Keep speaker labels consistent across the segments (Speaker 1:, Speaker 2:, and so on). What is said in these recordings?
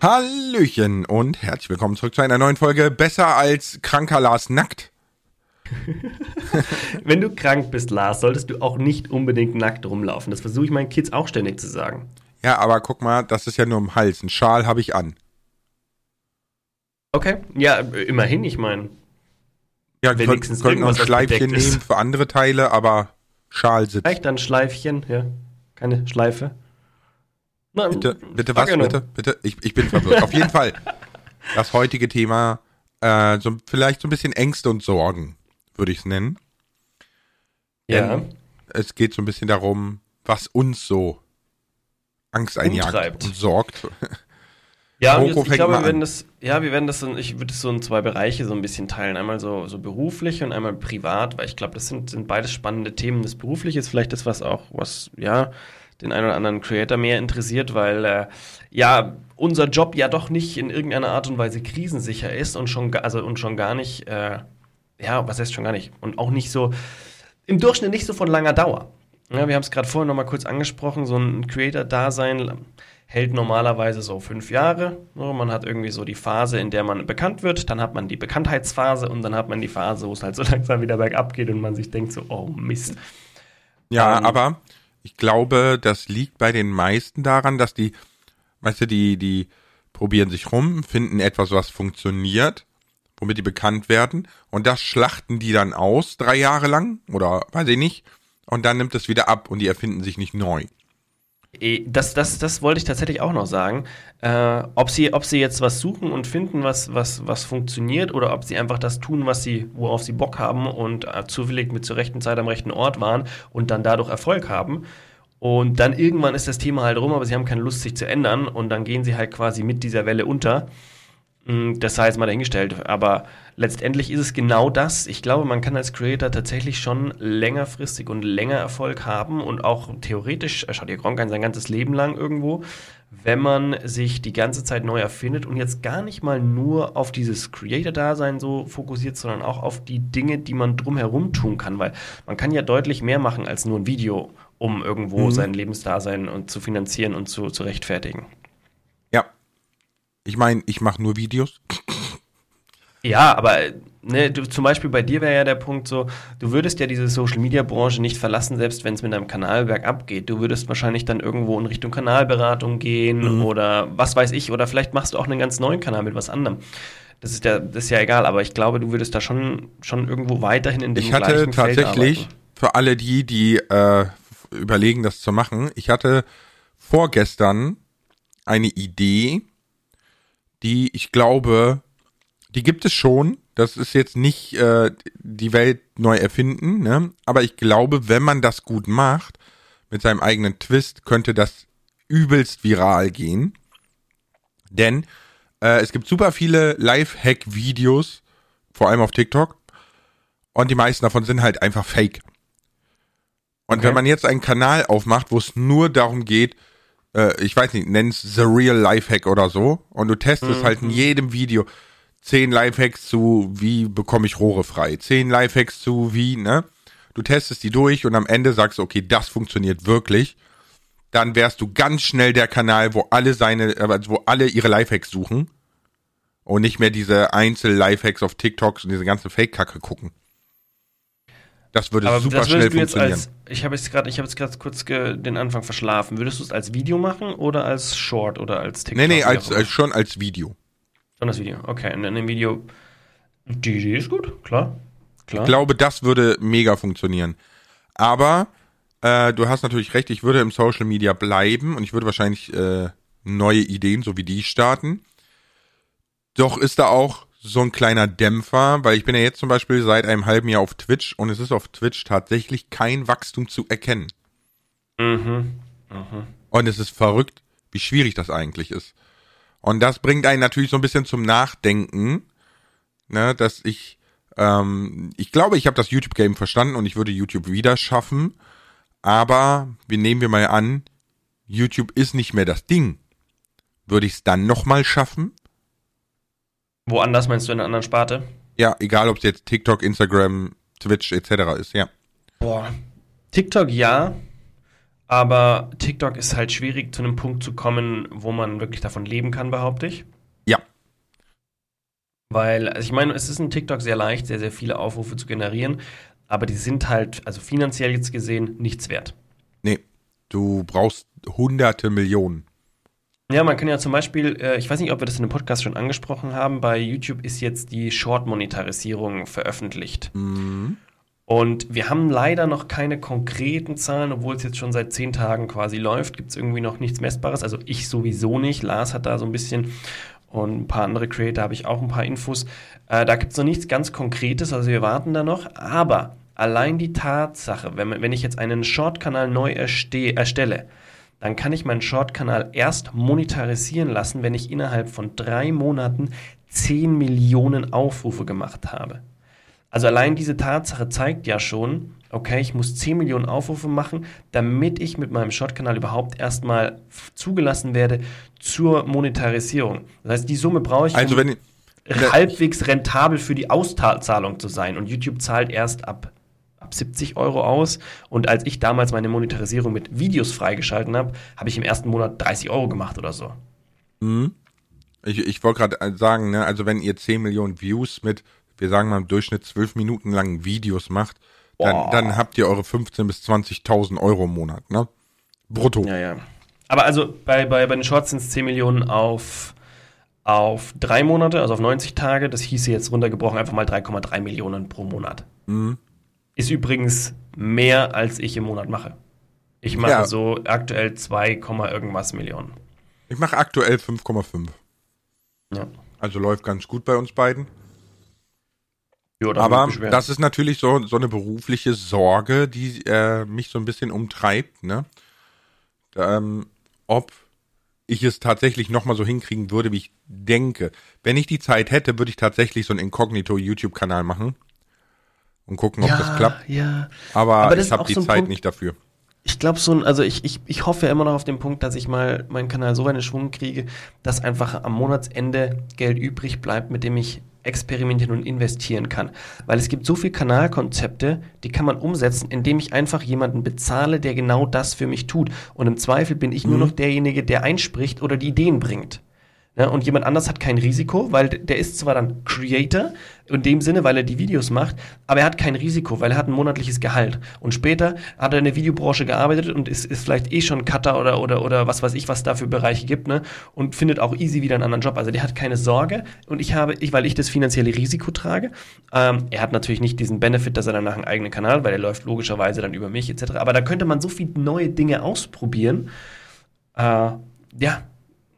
Speaker 1: Hallöchen und herzlich willkommen zurück zu einer neuen Folge Besser als kranker Lars nackt.
Speaker 2: Wenn du krank bist, Lars, solltest du auch nicht unbedingt nackt rumlaufen. Das versuche ich meinen Kids auch ständig zu sagen.
Speaker 1: Ja, aber guck mal, das ist ja nur im Hals. Ein Schal habe ich an.
Speaker 2: Okay, ja, immerhin, ich meine.
Speaker 1: Ja, wenigstens können ein Schleifchen nehmen für andere Teile, aber Schal sitzt.
Speaker 2: Vielleicht ein Schleifchen, ja. Keine Schleife.
Speaker 1: Na, bitte, bitte was, bitte, bitte? Ich, ich bin verwirrt. Auf jeden Fall. Das heutige Thema, äh, so, vielleicht so ein bisschen Ängste und Sorgen, würde ich es nennen.
Speaker 2: Ja.
Speaker 1: Denn es geht so ein bisschen darum, was uns so Angst einjagt Umtreibt. und sorgt.
Speaker 2: Ja, jetzt, ich glaube, wir werden das, ja, wir werden das, in, ich würde es so in zwei Bereiche so ein bisschen teilen. Einmal so, so beruflich und einmal privat, weil ich glaube, das sind, sind beides spannende Themen. Das Berufliche ist vielleicht das, was auch, was, ja, den einen oder anderen Creator mehr interessiert, weil äh, ja unser Job ja doch nicht in irgendeiner Art und Weise krisensicher ist und schon, also, und schon gar nicht, äh, ja, was heißt schon gar nicht, und auch nicht so, im Durchschnitt nicht so von langer Dauer. Ja, wir haben es gerade vorhin noch mal kurz angesprochen, so ein Creator-Dasein hält normalerweise so fünf Jahre. Man hat irgendwie so die Phase, in der man bekannt wird, dann hat man die Bekanntheitsphase und dann hat man die Phase, wo es halt so langsam wieder bergab geht und man sich denkt so, oh Mist.
Speaker 1: Ja, ähm, aber ich glaube, das liegt bei den meisten daran, dass die, weißt du, die, die probieren sich rum, finden etwas, was funktioniert, womit die bekannt werden, und das schlachten die dann aus, drei Jahre lang, oder weiß ich nicht, und dann nimmt es wieder ab und die erfinden sich nicht neu.
Speaker 2: Eh, das, das, das wollte ich tatsächlich auch noch sagen. Äh, ob, sie, ob sie jetzt was suchen und finden, was, was, was funktioniert, oder ob sie einfach das tun, was sie, worauf sie Bock haben und äh, zufällig mit zur rechten Zeit am rechten Ort waren und dann dadurch Erfolg haben. Und dann irgendwann ist das Thema halt rum, aber sie haben keine Lust, sich zu ändern und dann gehen sie halt quasi mit dieser Welle unter. Mm, das sei jetzt mal dahingestellt, aber letztendlich ist es genau das. Ich glaube, man kann als Creator tatsächlich schon längerfristig und länger Erfolg haben und auch theoretisch, äh, schaut ihr Gronk ein, sein ganzes Leben lang irgendwo, wenn man sich die ganze Zeit neu erfindet und jetzt gar nicht mal nur auf dieses Creator-Dasein so fokussiert, sondern auch auf die Dinge, die man drumherum tun kann, weil man kann ja deutlich mehr machen als nur ein Video, um irgendwo mhm. sein Lebensdasein und zu finanzieren und zu, zu rechtfertigen.
Speaker 1: Ich meine, ich mache nur Videos.
Speaker 2: Ja, aber ne, du, zum Beispiel bei dir wäre ja der Punkt so, du würdest ja diese Social-Media-Branche nicht verlassen, selbst wenn es mit deinem Kanal bergab geht. Du würdest wahrscheinlich dann irgendwo in Richtung Kanalberatung gehen mhm. oder was weiß ich, oder vielleicht machst du auch einen ganz neuen Kanal mit was anderem. Das ist ja, das ist ja egal, aber ich glaube, du würdest da schon, schon irgendwo weiterhin in dem
Speaker 1: Ich hatte tatsächlich, für alle die, die äh, überlegen, das zu machen, ich hatte vorgestern eine Idee, die ich glaube, die gibt es schon. Das ist jetzt nicht äh, die Welt neu erfinden, ne? aber ich glaube, wenn man das gut macht, mit seinem eigenen Twist, könnte das übelst viral gehen. Denn äh, es gibt super viele Live-Hack-Videos, vor allem auf TikTok, und die meisten davon sind halt einfach fake. Und okay. wenn man jetzt einen Kanal aufmacht, wo es nur darum geht, äh, ich weiß nicht, nenn's The Real Lifehack oder so. Und du testest mhm. halt in jedem Video zehn Lifehacks zu, wie bekomme ich Rohre frei. Zehn Lifehacks zu, wie, ne? Du testest die durch und am Ende sagst du, okay, das funktioniert wirklich. Dann wärst du ganz schnell der Kanal, wo alle seine, äh, wo alle ihre Lifehacks suchen. Und nicht mehr diese Einzel-Lifehacks auf TikToks und diese ganze Fake-Kacke gucken. Das würde Aber super das schnell funktionieren. Als,
Speaker 2: ich habe jetzt gerade, ich habe jetzt gerade kurz den Anfang verschlafen. Würdest du es als Video machen oder als Short oder als
Speaker 1: TikTok? Nee, nee, als, als, schon als Video.
Speaker 2: Schon als Video. Okay, in dem Video. Die Idee ist gut, klar.
Speaker 1: klar. Ich glaube, das würde mega funktionieren. Aber äh, du hast natürlich recht, ich würde im Social Media bleiben und ich würde wahrscheinlich äh, neue Ideen, so wie die starten. Doch ist da auch so ein kleiner Dämpfer, weil ich bin ja jetzt zum Beispiel seit einem halben Jahr auf Twitch und es ist auf Twitch tatsächlich kein Wachstum zu erkennen. Mhm. Mhm. Und es ist verrückt, wie schwierig das eigentlich ist. Und das bringt einen natürlich so ein bisschen zum Nachdenken, ne, dass ich, ähm, ich glaube, ich habe das YouTube-Game verstanden und ich würde YouTube wieder schaffen. Aber wir nehmen wir mal an, YouTube ist nicht mehr das Ding. Würde ich es dann nochmal schaffen?
Speaker 2: Woanders meinst du in einer anderen Sparte?
Speaker 1: Ja, egal ob es jetzt TikTok, Instagram, Twitch etc. ist, ja.
Speaker 2: Boah. TikTok ja, Aber TikTok ist halt schwierig, zu einem Punkt zu kommen, wo man wirklich davon leben kann, behaupte ich.
Speaker 1: Ja.
Speaker 2: Weil, also ich meine, es ist in TikTok sehr leicht, sehr, sehr viele Aufrufe zu generieren, aber die sind halt, also finanziell jetzt gesehen, nichts wert.
Speaker 1: Nee, du brauchst hunderte Millionen.
Speaker 2: Ja, man kann ja zum Beispiel, äh, ich weiß nicht, ob wir das in dem Podcast schon angesprochen haben, bei YouTube ist jetzt die Short-Monetarisierung veröffentlicht.
Speaker 1: Mhm.
Speaker 2: Und wir haben leider noch keine konkreten Zahlen, obwohl es jetzt schon seit zehn Tagen quasi läuft, gibt es irgendwie noch nichts Messbares. Also ich sowieso nicht. Lars hat da so ein bisschen und ein paar andere Creator habe ich auch ein paar Infos. Äh, da gibt es noch nichts ganz Konkretes, also wir warten da noch. Aber allein die Tatsache, wenn, wenn ich jetzt einen Short-Kanal neu erstelle, dann kann ich meinen Short-Kanal erst monetarisieren lassen, wenn ich innerhalb von drei Monaten 10 Millionen Aufrufe gemacht habe. Also allein diese Tatsache zeigt ja schon, okay, ich muss 10 Millionen Aufrufe machen, damit ich mit meinem Short-Kanal überhaupt erstmal zugelassen werde zur Monetarisierung. Das heißt, die Summe brauche ich,
Speaker 1: also
Speaker 2: um halbwegs rentabel für die Auszahlung zu sein. Und YouTube zahlt erst ab ab 70 Euro aus. Und als ich damals meine Monetarisierung mit Videos freigeschalten habe, habe ich im ersten Monat 30 Euro gemacht oder so.
Speaker 1: Mhm. Ich, ich wollte gerade sagen, ne, also wenn ihr 10 Millionen Views mit, wir sagen mal im Durchschnitt 12 Minuten langen Videos macht, dann, dann habt ihr eure 15.000 bis 20.000 Euro im Monat, ne? Brutto.
Speaker 2: Ja, ja. Aber also bei, bei, bei den Shorts sind es 10 Millionen auf, auf drei Monate, also auf 90 Tage. Das hieße jetzt runtergebrochen einfach mal 3,3 Millionen pro Monat.
Speaker 1: Mhm.
Speaker 2: Ist übrigens mehr, als ich im Monat mache. Ich mache ja. so aktuell 2, irgendwas Millionen.
Speaker 1: Ich mache aktuell 5,5.
Speaker 2: Ja.
Speaker 1: Also läuft ganz gut bei uns beiden. Jo, Aber das ist natürlich so, so eine berufliche Sorge, die äh, mich so ein bisschen umtreibt, ne? Ähm, ob ich es tatsächlich nochmal so hinkriegen würde, wie ich denke. Wenn ich die Zeit hätte, würde ich tatsächlich so einen Inkognito-YouTube-Kanal machen und gucken, ob
Speaker 2: ja,
Speaker 1: das klappt.
Speaker 2: Ja.
Speaker 1: Aber, Aber ich habe die so Zeit Punkt, nicht dafür.
Speaker 2: Ich glaube so, also ich, ich, ich hoffe immer noch auf den Punkt, dass ich mal meinen Kanal so weit in Schwung kriege, dass einfach am Monatsende Geld übrig bleibt, mit dem ich experimentieren und investieren kann. Weil es gibt so viele Kanalkonzepte, die kann man umsetzen, indem ich einfach jemanden bezahle, der genau das für mich tut. Und im Zweifel bin ich mhm. nur noch derjenige, der einspricht oder die Ideen bringt. Ja, und jemand anders hat kein Risiko, weil der ist zwar dann Creator, in dem Sinne, weil er die Videos macht, aber er hat kein Risiko, weil er hat ein monatliches Gehalt. Und später hat er in der Videobranche gearbeitet und ist, ist vielleicht eh schon Cutter oder, oder, oder was weiß ich, was da für Bereiche gibt, ne? Und findet auch easy wieder einen anderen Job. Also der hat keine Sorge und ich habe, ich, weil ich das finanzielle Risiko trage, ähm, er hat natürlich nicht diesen Benefit, dass er danach einen eigenen Kanal, weil er läuft logischerweise dann über mich etc. Aber da könnte man so viele neue Dinge ausprobieren. Äh, ja,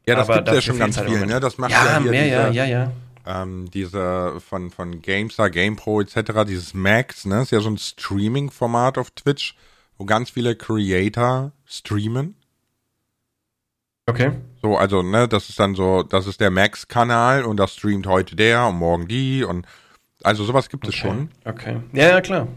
Speaker 1: ja, das gibt ja schon ganz halt viel, ne? Das macht
Speaker 2: ja, ja mehr, diese, ja, ja, ja.
Speaker 1: Ähm, diese von, von GameStar, GamePro etc., dieses Max, ne? Ist ja so ein Streaming-Format auf Twitch, wo ganz viele Creator streamen.
Speaker 2: Okay.
Speaker 1: So, also, ne, das ist dann so, das ist der Max-Kanal und das streamt heute der und morgen die und also sowas gibt
Speaker 2: okay.
Speaker 1: es schon.
Speaker 2: Okay. Ja, ja, klar.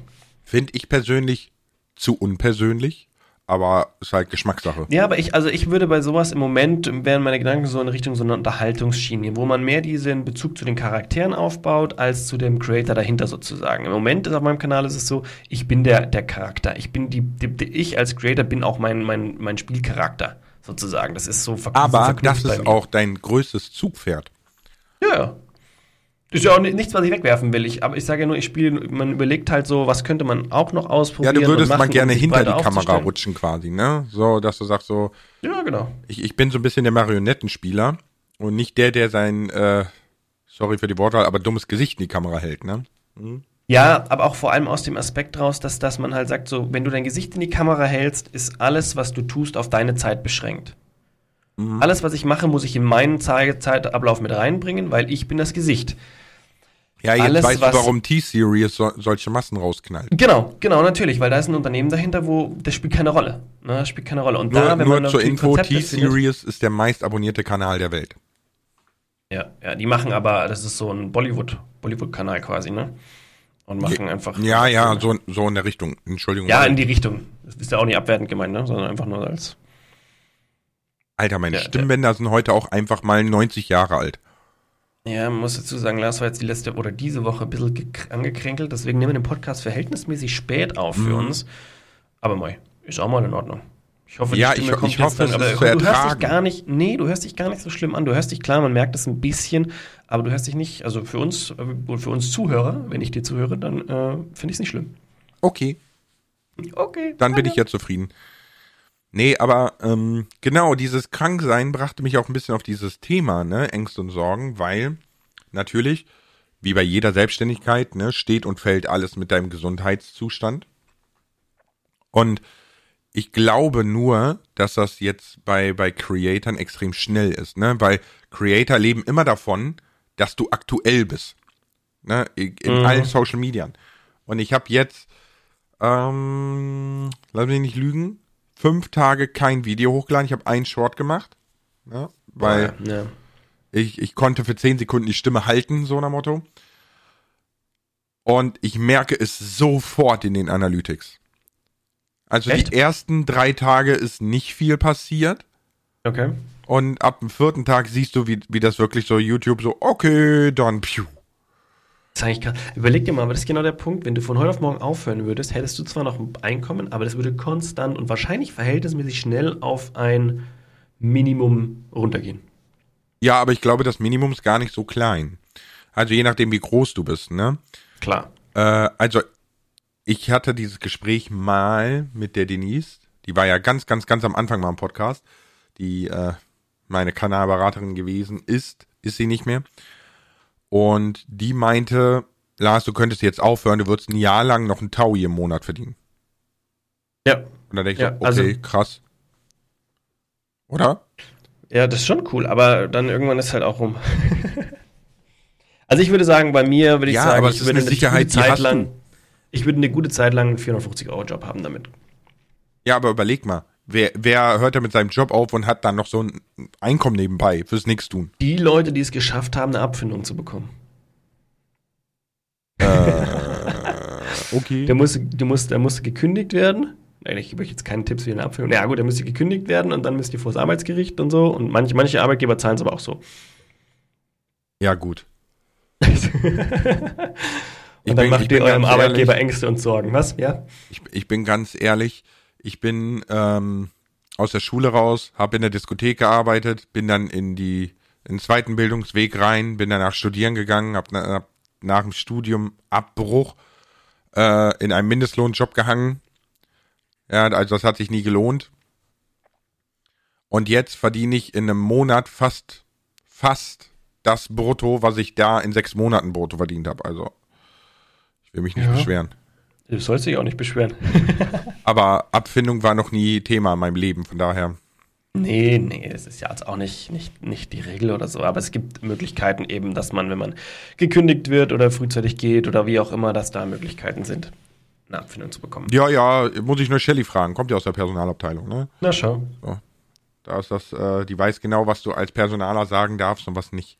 Speaker 1: Finde ich persönlich zu unpersönlich aber ist halt Geschmackssache.
Speaker 2: Ja, aber ich, also ich würde bei sowas im Moment, wären meine Gedanken so in Richtung so einer Unterhaltungsschiene, wo man mehr diesen Bezug zu den Charakteren aufbaut, als zu dem Creator dahinter sozusagen. Im Moment ist auf meinem Kanal ist es so, ich bin der, der Charakter. Ich bin die, die, die ich als Creator bin auch mein, mein, mein Spielcharakter sozusagen. Das ist so
Speaker 1: verknüpft. Aber das ist auch dein größtes Zugpferd.
Speaker 2: Ja, ist ja auch nichts, was ich wegwerfen will. Ich, aber ich sage ja nur, ich spiele, man überlegt halt so, was könnte man auch noch ausprobieren.
Speaker 1: Ja, du würdest mal gerne um hinter die Kamera rutschen quasi, ne? So, dass du sagst so.
Speaker 2: Ja, genau.
Speaker 1: Ich, ich bin so ein bisschen der Marionettenspieler und nicht der, der sein, äh, sorry für die Wortwahl, aber dummes Gesicht in die Kamera hält, ne?
Speaker 2: Mhm. Ja, aber auch vor allem aus dem Aspekt raus, dass, dass man halt sagt, so, wenn du dein Gesicht in die Kamera hältst, ist alles, was du tust, auf deine Zeit beschränkt. Mhm. Alles, was ich mache, muss ich in meinen Zeitablauf mit reinbringen, weil ich bin das Gesicht.
Speaker 1: Ja, jetzt Alles, weißt du, warum T-Series so, solche Massen rausknallt.
Speaker 2: Genau, genau, natürlich, weil da ist ein Unternehmen dahinter, wo das spielt keine Rolle. Ne, das spielt keine Rolle. Und
Speaker 1: nur,
Speaker 2: da,
Speaker 1: wenn nur man zur Info, T-Series ist der meist abonnierte Kanal der Welt.
Speaker 2: Ja, ja, die machen aber, das ist so ein Bollywood, Bollywood-Kanal quasi, ne? Und machen einfach.
Speaker 1: Ja, ja, so, so in der Richtung. Entschuldigung.
Speaker 2: Ja, in die Richtung. Das ist ja auch nicht abwertend gemeint, ne? Sondern einfach nur als.
Speaker 1: Alter, meine ja, Stimmbänder sind heute auch einfach mal 90 Jahre alt.
Speaker 2: Ja, man muss dazu sagen, Lars war jetzt die letzte oder diese Woche ein bisschen angekränkelt, deswegen nehmen wir den Podcast verhältnismäßig spät auf für mhm. uns. Aber mei, ist auch mal in Ordnung. Ich hoffe,
Speaker 1: ja, ich, ich hoffe,
Speaker 2: dann, aber du hörst dich gar nicht, nee, du hörst dich gar nicht so schlimm an. Du hörst dich klar, man merkt es ein bisschen, aber du hörst dich nicht, also für uns und für uns Zuhörer, wenn ich dir zuhöre, dann äh, finde ich es nicht schlimm.
Speaker 1: Okay.
Speaker 2: Okay.
Speaker 1: Dann bin ich ja zufrieden. Nee, aber ähm, genau, dieses Kranksein brachte mich auch ein bisschen auf dieses Thema, ne, Ängste und Sorgen, weil natürlich, wie bei jeder Selbstständigkeit, ne, steht und fällt alles mit deinem Gesundheitszustand. Und ich glaube nur, dass das jetzt bei, bei Creatoren extrem schnell ist, ne? Weil Creator leben immer davon, dass du aktuell bist. Ne? In mhm. allen Social Media. Und ich habe jetzt, ähm, lass mich nicht lügen, fünf Tage kein Video hochgeladen. Ich habe einen Short gemacht. Ne? Weil ja, ja. Ich, ich konnte für zehn Sekunden die Stimme halten, so nach Motto. Und ich merke es sofort in den Analytics. Also Echt? die ersten drei Tage ist nicht viel passiert.
Speaker 2: Okay.
Speaker 1: Und ab dem vierten Tag siehst du, wie, wie das wirklich so YouTube so, okay, dann piu.
Speaker 2: Das ich grad, überleg dir mal, aber das ist genau der Punkt, wenn du von heute auf morgen aufhören würdest, hättest du zwar noch ein Einkommen, aber das würde konstant und wahrscheinlich verhältnismäßig schnell auf ein Minimum runtergehen.
Speaker 1: Ja, aber ich glaube, das Minimum ist gar nicht so klein. Also je nachdem, wie groß du bist, ne?
Speaker 2: Klar.
Speaker 1: Äh, also ich hatte dieses Gespräch mal mit der Denise. Die war ja ganz, ganz, ganz am Anfang mal im Podcast. Die äh, meine Kanalberaterin gewesen ist, ist sie nicht mehr. Und die meinte, Lars, du könntest jetzt aufhören, du würdest ein Jahr lang noch ein Taui im Monat verdienen.
Speaker 2: Ja.
Speaker 1: Und dann denke ich ja, so, okay, also, krass. Oder?
Speaker 2: Ja, das ist schon cool, aber dann irgendwann ist halt auch rum. also ich würde sagen, bei mir würde ich ja, sagen,
Speaker 1: aber
Speaker 2: ich
Speaker 1: würde eine Sicherheit, Zeit lang.
Speaker 2: Ich würde eine gute Zeit lang einen 450-Euro-Job haben damit.
Speaker 1: Ja, aber überleg mal. Wer, wer hört da mit seinem Job auf und hat dann noch so ein Einkommen nebenbei fürs Nichtstun?
Speaker 2: Die Leute, die es geschafft haben, eine Abfindung zu bekommen.
Speaker 1: Äh, okay.
Speaker 2: Der musste, der, musste, der musste gekündigt werden. Ich gebe euch jetzt keine Tipps wie eine Abfindung. Ja gut, der müsste gekündigt werden und dann müsst ihr vor das Arbeitsgericht und so. Und manche, manche Arbeitgeber zahlen es aber auch so.
Speaker 1: Ja, gut.
Speaker 2: Und dann bin, macht ihr eurem Arbeitgeber ehrlich, Ängste und Sorgen. Was? Ja?
Speaker 1: Ich, ich bin ganz ehrlich, ich bin ähm, aus der Schule raus, habe in der Diskothek gearbeitet, bin dann in die in den zweiten Bildungsweg rein, bin danach studieren gegangen, habe hab nach dem Studium Abbruch äh, in einem Mindestlohnjob gehangen. Ja, also das hat sich nie gelohnt. Und jetzt verdiene ich in einem Monat fast fast das Brutto, was ich da in sechs Monaten Brutto verdient habe. Also will mich nicht ja. beschweren.
Speaker 2: Du sollst dich auch nicht beschweren.
Speaker 1: Aber Abfindung war noch nie Thema in meinem Leben, von daher.
Speaker 2: Nee, nee, es ist ja jetzt auch nicht, nicht, nicht die Regel oder so. Aber es gibt Möglichkeiten eben, dass man, wenn man gekündigt wird oder frühzeitig geht oder wie auch immer, dass da Möglichkeiten sind, eine Abfindung zu bekommen.
Speaker 1: Ja, ja, muss ich nur Shelly fragen. Kommt ja aus der Personalabteilung, ne?
Speaker 2: Na schau.
Speaker 1: So. Da ist das, äh, die weiß genau, was du als Personaler sagen darfst und was nicht.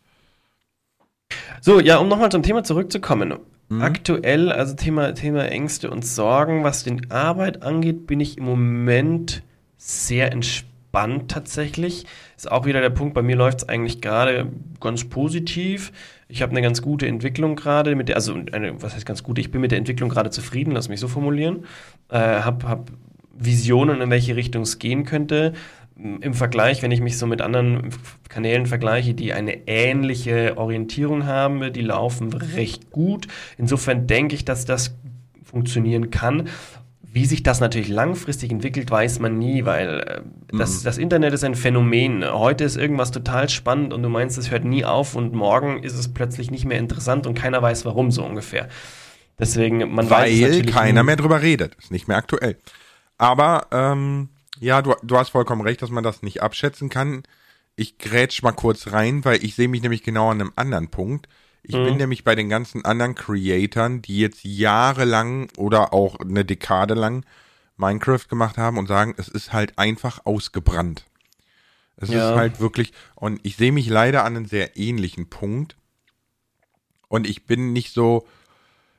Speaker 2: So, ja, um nochmal zum Thema zurückzukommen. Mhm. Aktuell, also Thema, Thema Ängste und Sorgen, was die Arbeit angeht, bin ich im Moment sehr entspannt tatsächlich. Ist auch wieder der Punkt, bei mir läuft es eigentlich gerade ganz positiv. Ich habe eine ganz gute Entwicklung gerade, mit der, also eine, was heißt ganz gut, ich bin mit der Entwicklung gerade zufrieden, lass mich so formulieren. Äh, hab, hab Visionen, in welche Richtung es gehen könnte im Vergleich, wenn ich mich so mit anderen Kanälen vergleiche, die eine ähnliche Orientierung haben, die laufen recht gut. Insofern denke ich, dass das funktionieren kann. Wie sich das natürlich langfristig entwickelt, weiß man nie, weil äh, das, mhm. das Internet ist ein Phänomen. Heute ist irgendwas total spannend und du meinst, es hört nie auf und morgen ist es plötzlich nicht mehr interessant und keiner weiß warum so ungefähr. Deswegen, man
Speaker 1: weil weiß Weil keiner mehr drüber redet. Ist nicht mehr aktuell. Aber ähm, ja, du, du hast vollkommen recht, dass man das nicht abschätzen kann. Ich grätsch mal kurz rein, weil ich sehe mich nämlich genau an einem anderen Punkt. Ich mhm. bin nämlich bei den ganzen anderen Creatoren, die jetzt jahrelang oder auch eine Dekade lang Minecraft gemacht haben und sagen, es ist halt einfach ausgebrannt. Es ja. ist halt wirklich, und ich sehe mich leider an einem sehr ähnlichen Punkt. Und ich bin nicht so,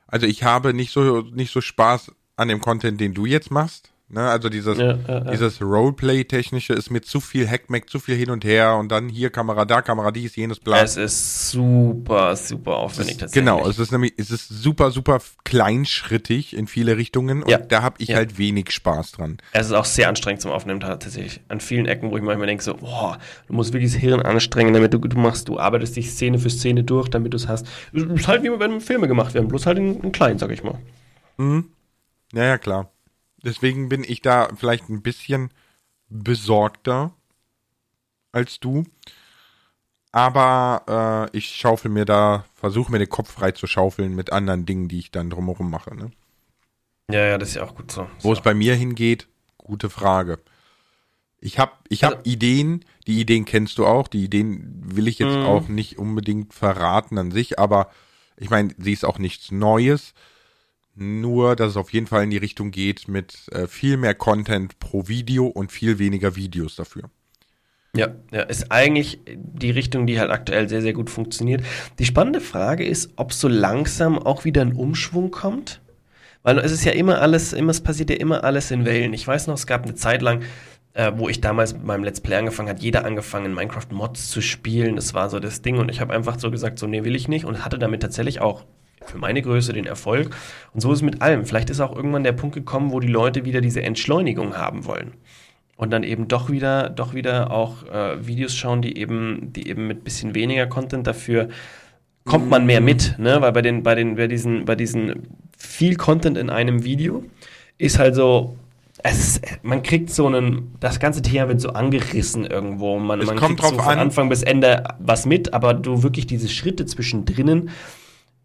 Speaker 1: also ich habe nicht so, nicht so Spaß an dem Content, den du jetzt machst Ne? Also dieses, ja, ja, ja. dieses Roleplay-technische ist mir zu viel Hackmack, zu viel hin und her und dann hier Kamera da, Kamera dies, jenes
Speaker 2: bla. Es ist super, super aufwendig
Speaker 1: tatsächlich. Genau, es ist nämlich, es ist super, super kleinschrittig in viele Richtungen und da habe ich halt wenig Spaß dran.
Speaker 2: Es ist auch sehr anstrengend zum Aufnehmen tatsächlich. An vielen Ecken, wo ich manchmal denke so, boah, du musst wirklich das Hirn anstrengen, damit du, du machst, du arbeitest dich Szene für Szene durch, damit du es hast. Es ist halt wie wenn Filme gemacht werden, bloß halt in, in klein, sag ich mal.
Speaker 1: Mhm. Ja, ja, klar. Deswegen bin ich da vielleicht ein bisschen besorgter als du. Aber äh, ich schaufel mir da, versuche mir den Kopf frei zu schaufeln mit anderen Dingen, die ich dann drumherum mache. Ne?
Speaker 2: Ja, ja, das ist ja auch gut so.
Speaker 1: Wo es bei mir hingeht, gute Frage. Ich habe ich hab also, Ideen, die Ideen kennst du auch, die Ideen will ich jetzt mhm. auch nicht unbedingt verraten an sich, aber ich meine, sie ist auch nichts Neues. Nur, dass es auf jeden Fall in die Richtung geht mit äh, viel mehr Content pro Video und viel weniger Videos dafür.
Speaker 2: Ja, ja, ist eigentlich die Richtung, die halt aktuell sehr, sehr gut funktioniert. Die spannende Frage ist, ob so langsam auch wieder ein Umschwung kommt. Weil es ist ja immer alles, immer, es passiert ja immer alles in Wellen. Ich weiß noch, es gab eine Zeit lang, äh, wo ich damals mit meinem Let's Play angefangen hat, jeder angefangen, in Minecraft Mods zu spielen. Das war so das Ding und ich habe einfach so gesagt, so nee, will ich nicht und hatte damit tatsächlich auch für meine Größe den Erfolg. Und so ist es mit allem. Vielleicht ist auch irgendwann der Punkt gekommen, wo die Leute wieder diese Entschleunigung haben wollen. Und dann eben doch wieder, doch wieder auch äh, Videos schauen, die eben, die eben mit bisschen weniger Content dafür kommt man mehr mit, ne? Weil bei den, bei den, bei diesen, bei diesen viel Content in einem Video ist halt so, es, man kriegt so einen, das ganze Thema wird so angerissen irgendwo. Man,
Speaker 1: es
Speaker 2: man
Speaker 1: kommt
Speaker 2: kriegt
Speaker 1: drauf so von
Speaker 2: Anfang bis Ende was mit, aber du wirklich diese Schritte zwischendrin,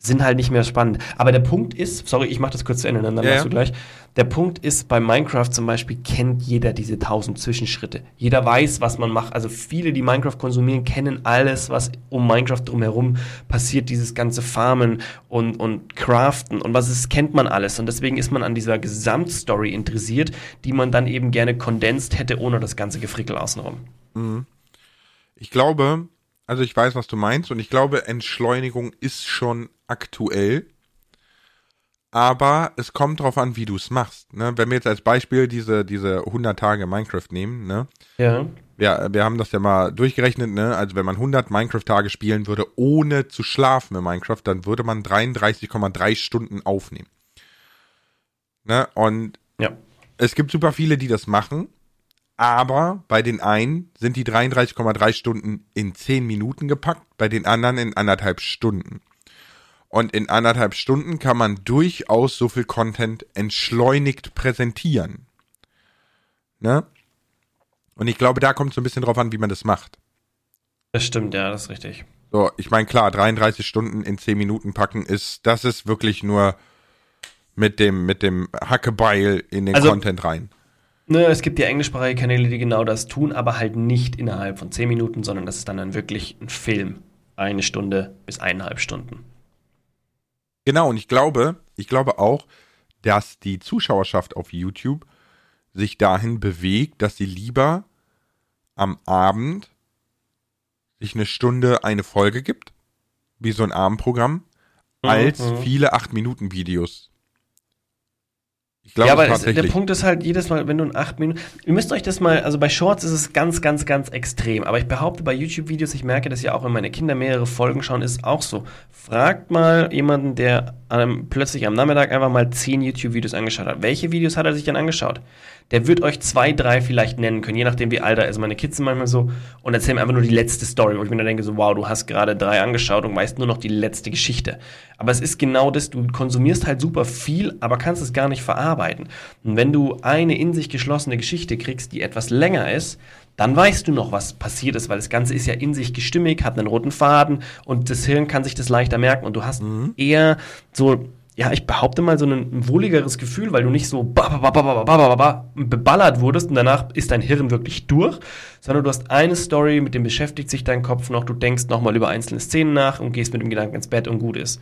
Speaker 2: sind halt nicht mehr spannend. Aber der Punkt ist, sorry, ich mache das kurz zu Ende, dann ja, machst du gleich. Der Punkt ist, bei Minecraft zum Beispiel kennt jeder diese tausend Zwischenschritte. Jeder weiß, was man macht. Also viele, die Minecraft konsumieren, kennen alles, was um Minecraft drumherum passiert. Dieses ganze Farmen und, und Craften und was ist, kennt man alles. Und deswegen ist man an dieser Gesamtstory interessiert, die man dann eben gerne kondensiert hätte, ohne das ganze Gefrickel außenrum.
Speaker 1: Mhm. Ich glaube, also ich weiß, was du meinst und ich glaube, Entschleunigung ist schon aktuell. Aber es kommt drauf an, wie du es machst. Ne? Wenn wir jetzt als Beispiel diese, diese 100 Tage Minecraft nehmen, ne?
Speaker 2: Ja.
Speaker 1: Ja, wir haben das ja mal durchgerechnet, ne? Also wenn man 100 Minecraft-Tage spielen würde, ohne zu schlafen in Minecraft, dann würde man 33,3 Stunden aufnehmen. Ne? Und
Speaker 2: ja.
Speaker 1: es gibt super viele, die das machen. Aber bei den einen sind die 33,3 Stunden in 10 Minuten gepackt, bei den anderen in anderthalb Stunden. Und in anderthalb Stunden kann man durchaus so viel Content entschleunigt präsentieren. Ne? Und ich glaube, da kommt es so ein bisschen drauf an, wie man das macht.
Speaker 2: Das stimmt, ja, das ist richtig.
Speaker 1: So, ich meine, klar, 33 Stunden in 10 Minuten packen ist, das ist wirklich nur mit dem, mit dem Hackebeil in den also, Content rein.
Speaker 2: Ne, es gibt ja englischsprachige Kanäle, die genau das tun, aber halt nicht innerhalb von zehn Minuten, sondern das ist dann, dann wirklich ein Film. Eine Stunde bis eineinhalb Stunden.
Speaker 1: Genau, und ich glaube, ich glaube auch, dass die Zuschauerschaft auf YouTube sich dahin bewegt, dass sie lieber am Abend sich eine Stunde eine Folge gibt, wie so ein Abendprogramm, mhm. als mhm. viele 8-Minuten-Videos
Speaker 2: ich glaube ja, aber es, der Punkt ist halt jedes Mal, wenn du in acht Minuten. Ihr müsst euch das mal, also bei Shorts ist es ganz, ganz, ganz extrem. Aber ich behaupte bei YouTube-Videos, ich merke das ja auch, wenn meine Kinder mehrere Folgen schauen, ist auch so. Fragt mal jemanden, der ähm, plötzlich am Nachmittag einfach mal zehn YouTube-Videos angeschaut hat. Welche Videos hat er sich denn angeschaut? Der wird euch zwei, drei vielleicht nennen können, je nachdem wie alt er ist. Meine Kids sind manchmal so und erzählen einfach nur die letzte Story, wo ich mir dann denke, so, wow, du hast gerade drei angeschaut und weißt nur noch die letzte Geschichte. Aber es ist genau das, du konsumierst halt super viel, aber kannst es gar nicht verarbeiten. Und wenn du eine in sich geschlossene Geschichte kriegst, die etwas länger ist, dann weißt du noch, was passiert ist, weil das Ganze ist ja in sich gestimmig, hat einen roten Faden und das Hirn kann sich das leichter merken und du hast mhm. eher so ja, ich behaupte mal, so ein wohligeres Gefühl, weil du nicht so beballert wurdest und danach ist dein Hirn wirklich durch, sondern du hast eine Story, mit dem beschäftigt sich dein Kopf noch, du denkst nochmal über einzelne Szenen nach und gehst mit dem Gedanken ins Bett und gut ist.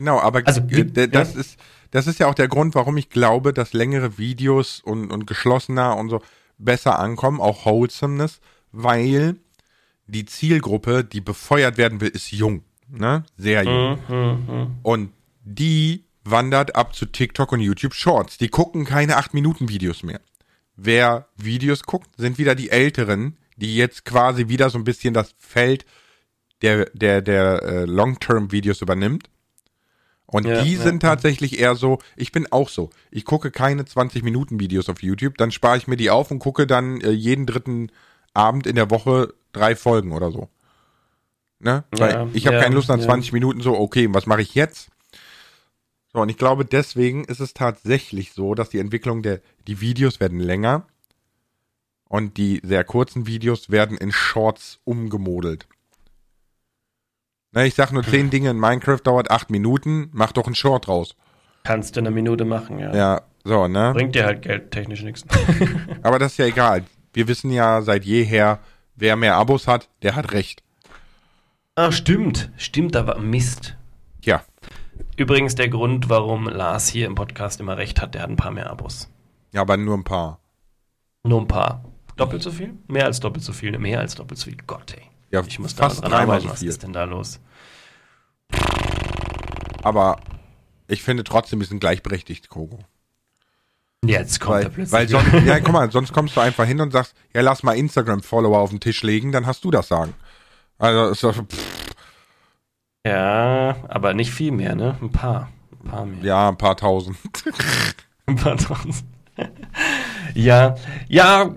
Speaker 1: Genau, aber also, das, ja. ist, das ist ja auch der Grund, warum ich glaube, dass längere Videos und, und geschlossener und so besser ankommen, auch Wholesomeness, weil die Zielgruppe, die befeuert werden will, ist jung. Ne? Sehr jung. Mhm, mh. Und die wandert ab zu TikTok und YouTube Shorts. Die gucken keine 8-Minuten-Videos mehr. Wer Videos guckt, sind wieder die Älteren, die jetzt quasi wieder so ein bisschen das Feld der, der, der äh, Long-Term-Videos übernimmt. Und
Speaker 2: Ja,
Speaker 1: die sind
Speaker 2: ja.
Speaker 1: tatsächlich eher so, ich bin auch so. Ich gucke keine 20-Minuten-Videos auf YouTube, dann spare ich mir die auf und gucke dann äh, jeden dritten Abend in der Woche drei Folgen oder so. Ne? Weil
Speaker 2: Ja,
Speaker 1: ich habe keine Lust an
Speaker 2: ja.
Speaker 1: 20 Minuten so, okay, was mache ich jetzt? So, und ich glaube, deswegen ist es tatsächlich so, dass die Entwicklung der, die Videos werden länger und die sehr kurzen Videos werden in Shorts umgemodelt. Ne, ich sag nur, zehn Dinge in Minecraft dauert acht Minuten, mach doch einen Short raus.
Speaker 2: Kannst du in einer Minute machen, ja.
Speaker 1: Ja, so, ne?
Speaker 2: Bringt dir halt geldtechnisch nichts.
Speaker 1: Aber das ist ja egal. Wir wissen ja seit jeher, wer mehr Abos hat, der hat recht.
Speaker 2: ah, stimmt. Stimmt, da war Mist.
Speaker 1: Ja.
Speaker 2: Übrigens der Grund, warum Lars hier im Podcast immer recht hat, der hat ein paar mehr Abos.
Speaker 1: Ja, aber nur ein paar.
Speaker 2: Nur ein paar. Doppelt so viel? Mehr als doppelt so viel? Mehr als doppelt so viel? Gott, ey.
Speaker 1: Ja,
Speaker 2: Ich muss da
Speaker 1: fast
Speaker 2: dran arbeiten.
Speaker 1: so
Speaker 2: Was ist denn da los?
Speaker 1: Aber ich finde trotzdem, wir sind gleichberechtigt, Kogo.
Speaker 2: Jetzt kommt er
Speaker 1: Weil,
Speaker 2: plötzlich.
Speaker 1: weil sonst, ja, guck mal, sonst kommst du einfach hin und sagst, ja, lass mal Instagram-Follower auf den Tisch legen, dann hast du das sagen. Also, ist doch, pff,
Speaker 2: ja, aber nicht viel mehr, ne? Ein paar. Ein paar mehr.
Speaker 1: ja, ein paar tausend.
Speaker 2: Ein paar tausend. ja, ja,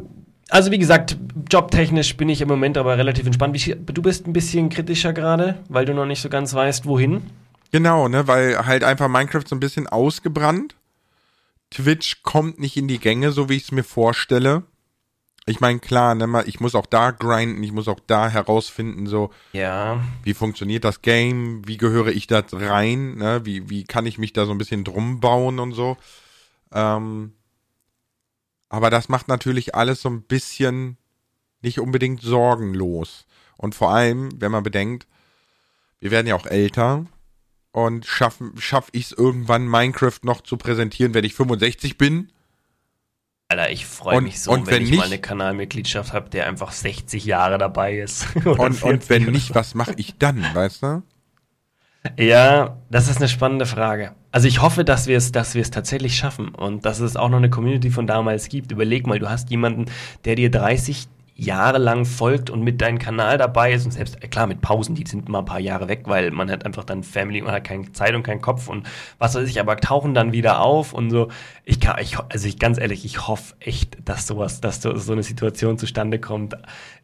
Speaker 2: also wie gesagt, jobtechnisch bin ich im Moment aber relativ entspannt. Du bist ein bisschen kritischer gerade, weil du noch nicht so ganz weißt, wohin.
Speaker 1: Genau, ne, weil halt einfach Minecraft so ein bisschen ausgebrannt. Twitch kommt nicht in die Gänge, so wie ich es mir vorstelle. Ich meine, klar, ne, ich muss auch da grinden, ich muss auch da herausfinden, so,
Speaker 2: Ja,
Speaker 1: wie funktioniert das Game, wie gehöre ich da rein, ne, wie, wie kann ich mich da so ein bisschen drum bauen und so. Ähm, aber das macht natürlich alles so ein bisschen nicht unbedingt sorgenlos. Und vor allem, wenn man bedenkt, wir werden ja auch älter und schaffen, schaff ich es irgendwann, Minecraft noch zu präsentieren, wenn ich 65 bin.
Speaker 2: Alter, ich freue mich so, wenn,
Speaker 1: wenn
Speaker 2: ich
Speaker 1: nicht-
Speaker 2: mal eine Kanalmitgliedschaft habe, der einfach 60 Jahre dabei ist.
Speaker 1: Und,
Speaker 2: 40
Speaker 1: und wenn nicht, was mache ich dann, weißt du?
Speaker 2: Ja, das ist eine spannende Frage. Also ich hoffe, dass wir es, dass wir es tatsächlich schaffen und dass es auch noch eine Community von damals gibt. Überleg mal, du hast jemanden, der dir 30 Jahre lang folgt und mit deinem Kanal dabei ist und selbst, äh, klar, mit Pausen, die sind mal ein paar Jahre weg, weil man hat einfach dann Family, man hat keine Zeit und keinen Kopf und was weiß ich, aber tauchen dann wieder auf und so. Ich kann, ich, also ich, ganz ehrlich, ich hoffe echt, dass sowas, dass so, so eine Situation zustande kommt.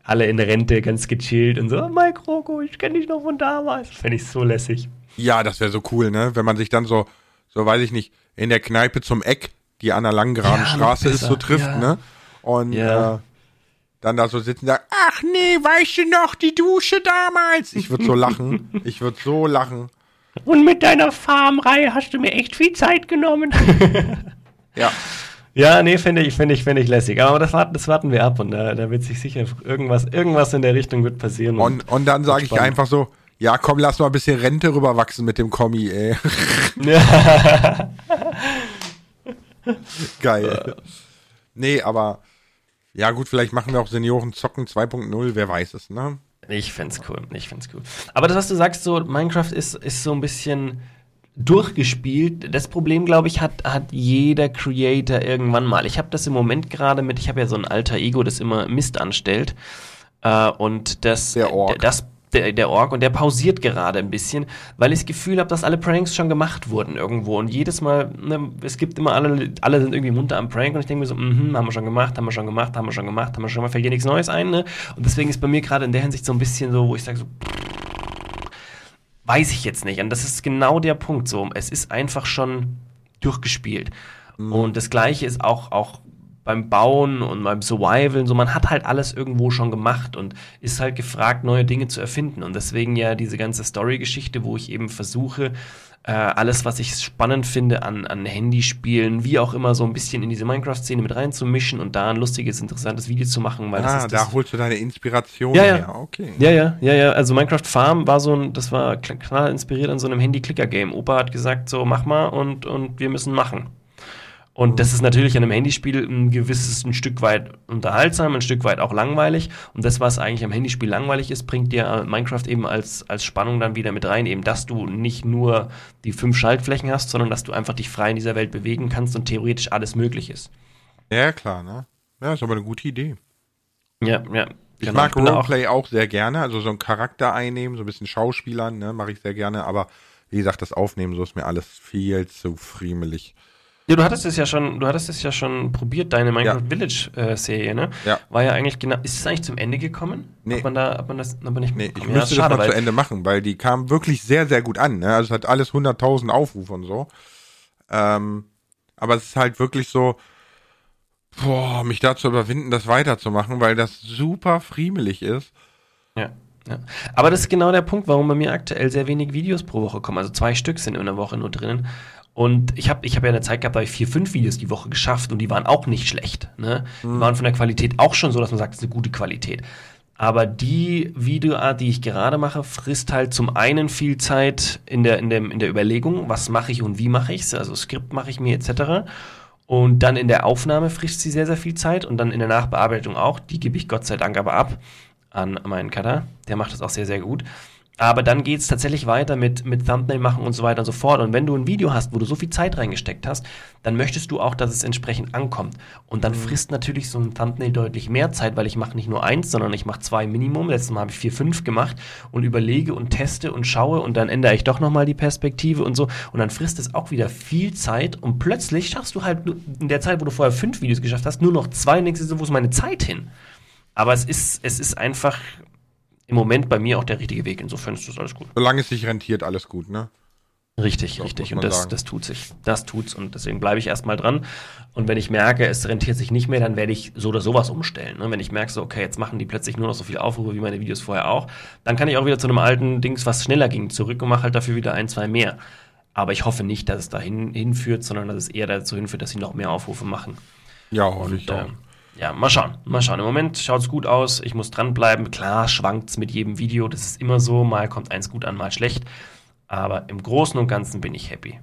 Speaker 2: Alle in Rente, ganz gechillt und so, oh, Mike Rocco, ich kenne dich noch von damals. Fände ich so lässig.
Speaker 1: Ja, das wäre so cool, ne? Wenn man sich dann so, so weiß ich nicht, in der Kneipe zum Eck, die an einer langen geraden
Speaker 2: Ja,
Speaker 1: Straße ist, so trifft,
Speaker 2: ja.
Speaker 1: ne? Und
Speaker 2: Ja.
Speaker 1: äh, dann da so sitzen und sagt, ach nee, weißt du noch, die Dusche damals? Ich würde so lachen. Ich würde so lachen.
Speaker 2: Und mit deiner Farmreihe hast du mir echt viel Zeit genommen.
Speaker 1: Ja.
Speaker 2: ja, nee, finde ich, finde ich, finde ich lässig. Aber das warten, das warten wir ab und da, da wird sich sicher irgendwas, irgendwas in der Richtung wird passieren.
Speaker 1: Und, und dann sage ich einfach so, ja komm, lass mal ein bisschen Rente rüberwachsen mit dem Kommi, ey. Geil. Nee, aber ja gut, vielleicht machen wir auch Senioren zocken 2.0, wer weiß es, ne?
Speaker 2: Ich find's cool, ich find's cool. Aber das, was du sagst, so Minecraft ist, ist so ein bisschen durchgespielt. Das Problem, glaube ich, hat, hat jeder Creator irgendwann mal. Ich habe das im Moment gerade mit, ich habe ja so ein alter Ego, das immer Mist anstellt. Äh, und das,
Speaker 1: Der
Speaker 2: das der, der Org und der pausiert gerade ein bisschen, weil ich das Gefühl habe, dass alle Pranks schon gemacht wurden irgendwo und jedes Mal, ne, es gibt immer alle, alle sind irgendwie munter am Prank und ich denke mir so, mhm, haben wir schon gemacht, haben wir schon gemacht, haben wir schon gemacht, haben wir schon gemacht, fällt dir nichts Neues ein, ne? Und deswegen ist bei mir gerade in der Hinsicht so ein bisschen so, wo ich sage so, weiß ich jetzt nicht. Und das ist genau der Punkt so. Es ist einfach schon durchgespielt. Und das Gleiche ist auch, auch beim Bauen und beim Survival. So, man hat halt alles irgendwo schon gemacht und ist halt gefragt, neue Dinge zu erfinden. Und deswegen ja diese ganze Story-Geschichte, wo ich eben versuche, äh, alles, was ich spannend finde an, an Handyspielen, wie auch immer, so ein bisschen in diese Minecraft-Szene mit reinzumischen und da ein lustiges, interessantes Video zu machen, weil das
Speaker 1: Ah,
Speaker 2: ist das,
Speaker 1: da holst du deine Inspiration
Speaker 2: Ja, ja.
Speaker 1: her. Okay.
Speaker 2: ja, ja, ja, ja. Also Minecraft Farm war so ein, das war kl- knall inspiriert an so einem Handy-Clicker-Game. Opa hat gesagt, so mach mal und, und wir müssen machen. Und das ist natürlich an einem Handyspiel ein gewisses ein Stück weit unterhaltsam, ein Stück weit auch langweilig. Und das, was eigentlich am Handyspiel langweilig ist, bringt dir äh, Minecraft eben als, als Spannung dann wieder mit rein. Eben, dass du nicht nur die fünf Schaltflächen hast, sondern dass du einfach dich frei in dieser Welt bewegen kannst und theoretisch alles möglich ist.
Speaker 1: Ja, klar, ne? Ja, ist aber eine gute Idee.
Speaker 2: Ja, ja.
Speaker 1: Ich
Speaker 2: Genau,
Speaker 1: mag
Speaker 2: da
Speaker 1: Roleplay auch, sehr gerne, also so einen Charakter einnehmen, so ein bisschen Schauspielern, ne, mache ich sehr gerne, aber wie gesagt, das Aufnehmen, so ist mir alles viel zu friemelig.
Speaker 2: Ja, du hattest es ja schon, du hattest es ja schon probiert, deine Minecraft
Speaker 1: Ja.
Speaker 2: Village äh, Serie, ne?
Speaker 1: Ja.
Speaker 2: War ja eigentlich genau. Ist es eigentlich zum Ende gekommen?
Speaker 1: Nee.
Speaker 2: Hat man da, hat man das aber nicht
Speaker 1: Nee, ich
Speaker 2: mitbekommen?
Speaker 1: müsste
Speaker 2: schade,
Speaker 1: das mal zu Ende machen, weil die kam wirklich sehr, sehr gut an, ne, also es hat alles 100.000 Aufrufe und so. Ähm, aber es ist halt wirklich so, boah, mich da zu überwinden, das weiterzumachen, weil das super friemelig ist.
Speaker 2: Ja, ja. Aber das ist genau der Punkt, warum bei mir aktuell sehr wenig Videos pro Woche kommen. Also zwei Stück sind in der Woche nur drinnen. Und ich habe ich hab ja eine Zeit gehabt, da habe ich vier, fünf Videos die Woche geschafft und die waren auch nicht schlecht. Ne? Die waren von der Qualität auch schon so, dass man sagt, es ist eine gute Qualität. Aber die Videoart, die ich gerade mache, frisst halt zum einen viel Zeit in der, in dem, in der Überlegung, was mache ich und wie mache ich es. Also Skript mache ich mir etc. Und dann in der Aufnahme frisst sie sehr, sehr viel Zeit und dann in der Nachbearbeitung auch. Die gebe ich Gott sei Dank aber ab an meinen Cutter. Der macht das auch sehr, sehr gut. Aber dann geht es tatsächlich weiter mit, mit Thumbnail machen und so weiter und so fort. Und wenn du ein Video hast, wo du so viel Zeit reingesteckt hast, dann möchtest du auch, dass es entsprechend ankommt. Und dann frisst natürlich so ein Thumbnail deutlich mehr Zeit, weil ich mache nicht nur eins, sondern ich mache zwei Minimum. Letztes Mal habe ich vier, fünf gemacht und überlege und teste und schaue und dann ändere ich doch nochmal die Perspektive und so. Und dann frisst es auch wieder viel Zeit und plötzlich schaffst du halt in der Zeit, wo du vorher fünf Videos geschafft hast, nur noch zwei und denkst dir so, wo ist meine Zeit hin? Aber es ist, es ist einfach im Moment bei mir auch der richtige Weg. Insofern ist das alles gut.
Speaker 1: Solange es sich rentiert, alles gut, ne?
Speaker 2: Richtig,
Speaker 1: Doch,
Speaker 2: richtig. Und das,
Speaker 1: sagen.
Speaker 2: das tut sich. Das tut's. Und deswegen bleibe ich erstmal dran. Und wenn ich merke, es rentiert sich nicht mehr, dann werde ich so oder sowas umstellen. Ne? Wenn ich merke, so, okay, jetzt machen die plötzlich nur noch so viel Aufrufe wie meine Videos vorher auch, dann kann ich auch wieder zu einem alten Dings, was schneller ging, zurück und mache halt dafür wieder ein, zwei mehr. Aber ich hoffe nicht, dass es dahin hinführt, sondern dass es eher dazu hinführt, dass sie noch mehr Aufrufe machen.
Speaker 1: Ja, hoffe ich
Speaker 2: Und,
Speaker 1: auch.
Speaker 2: Ja, mal schauen, mal schauen. Im Moment schaut es gut aus. Ich muss dranbleiben. Klar, schwankt es mit jedem Video. Das ist immer so. Mal kommt eins gut an, mal schlecht. Aber im Großen und Ganzen bin ich happy.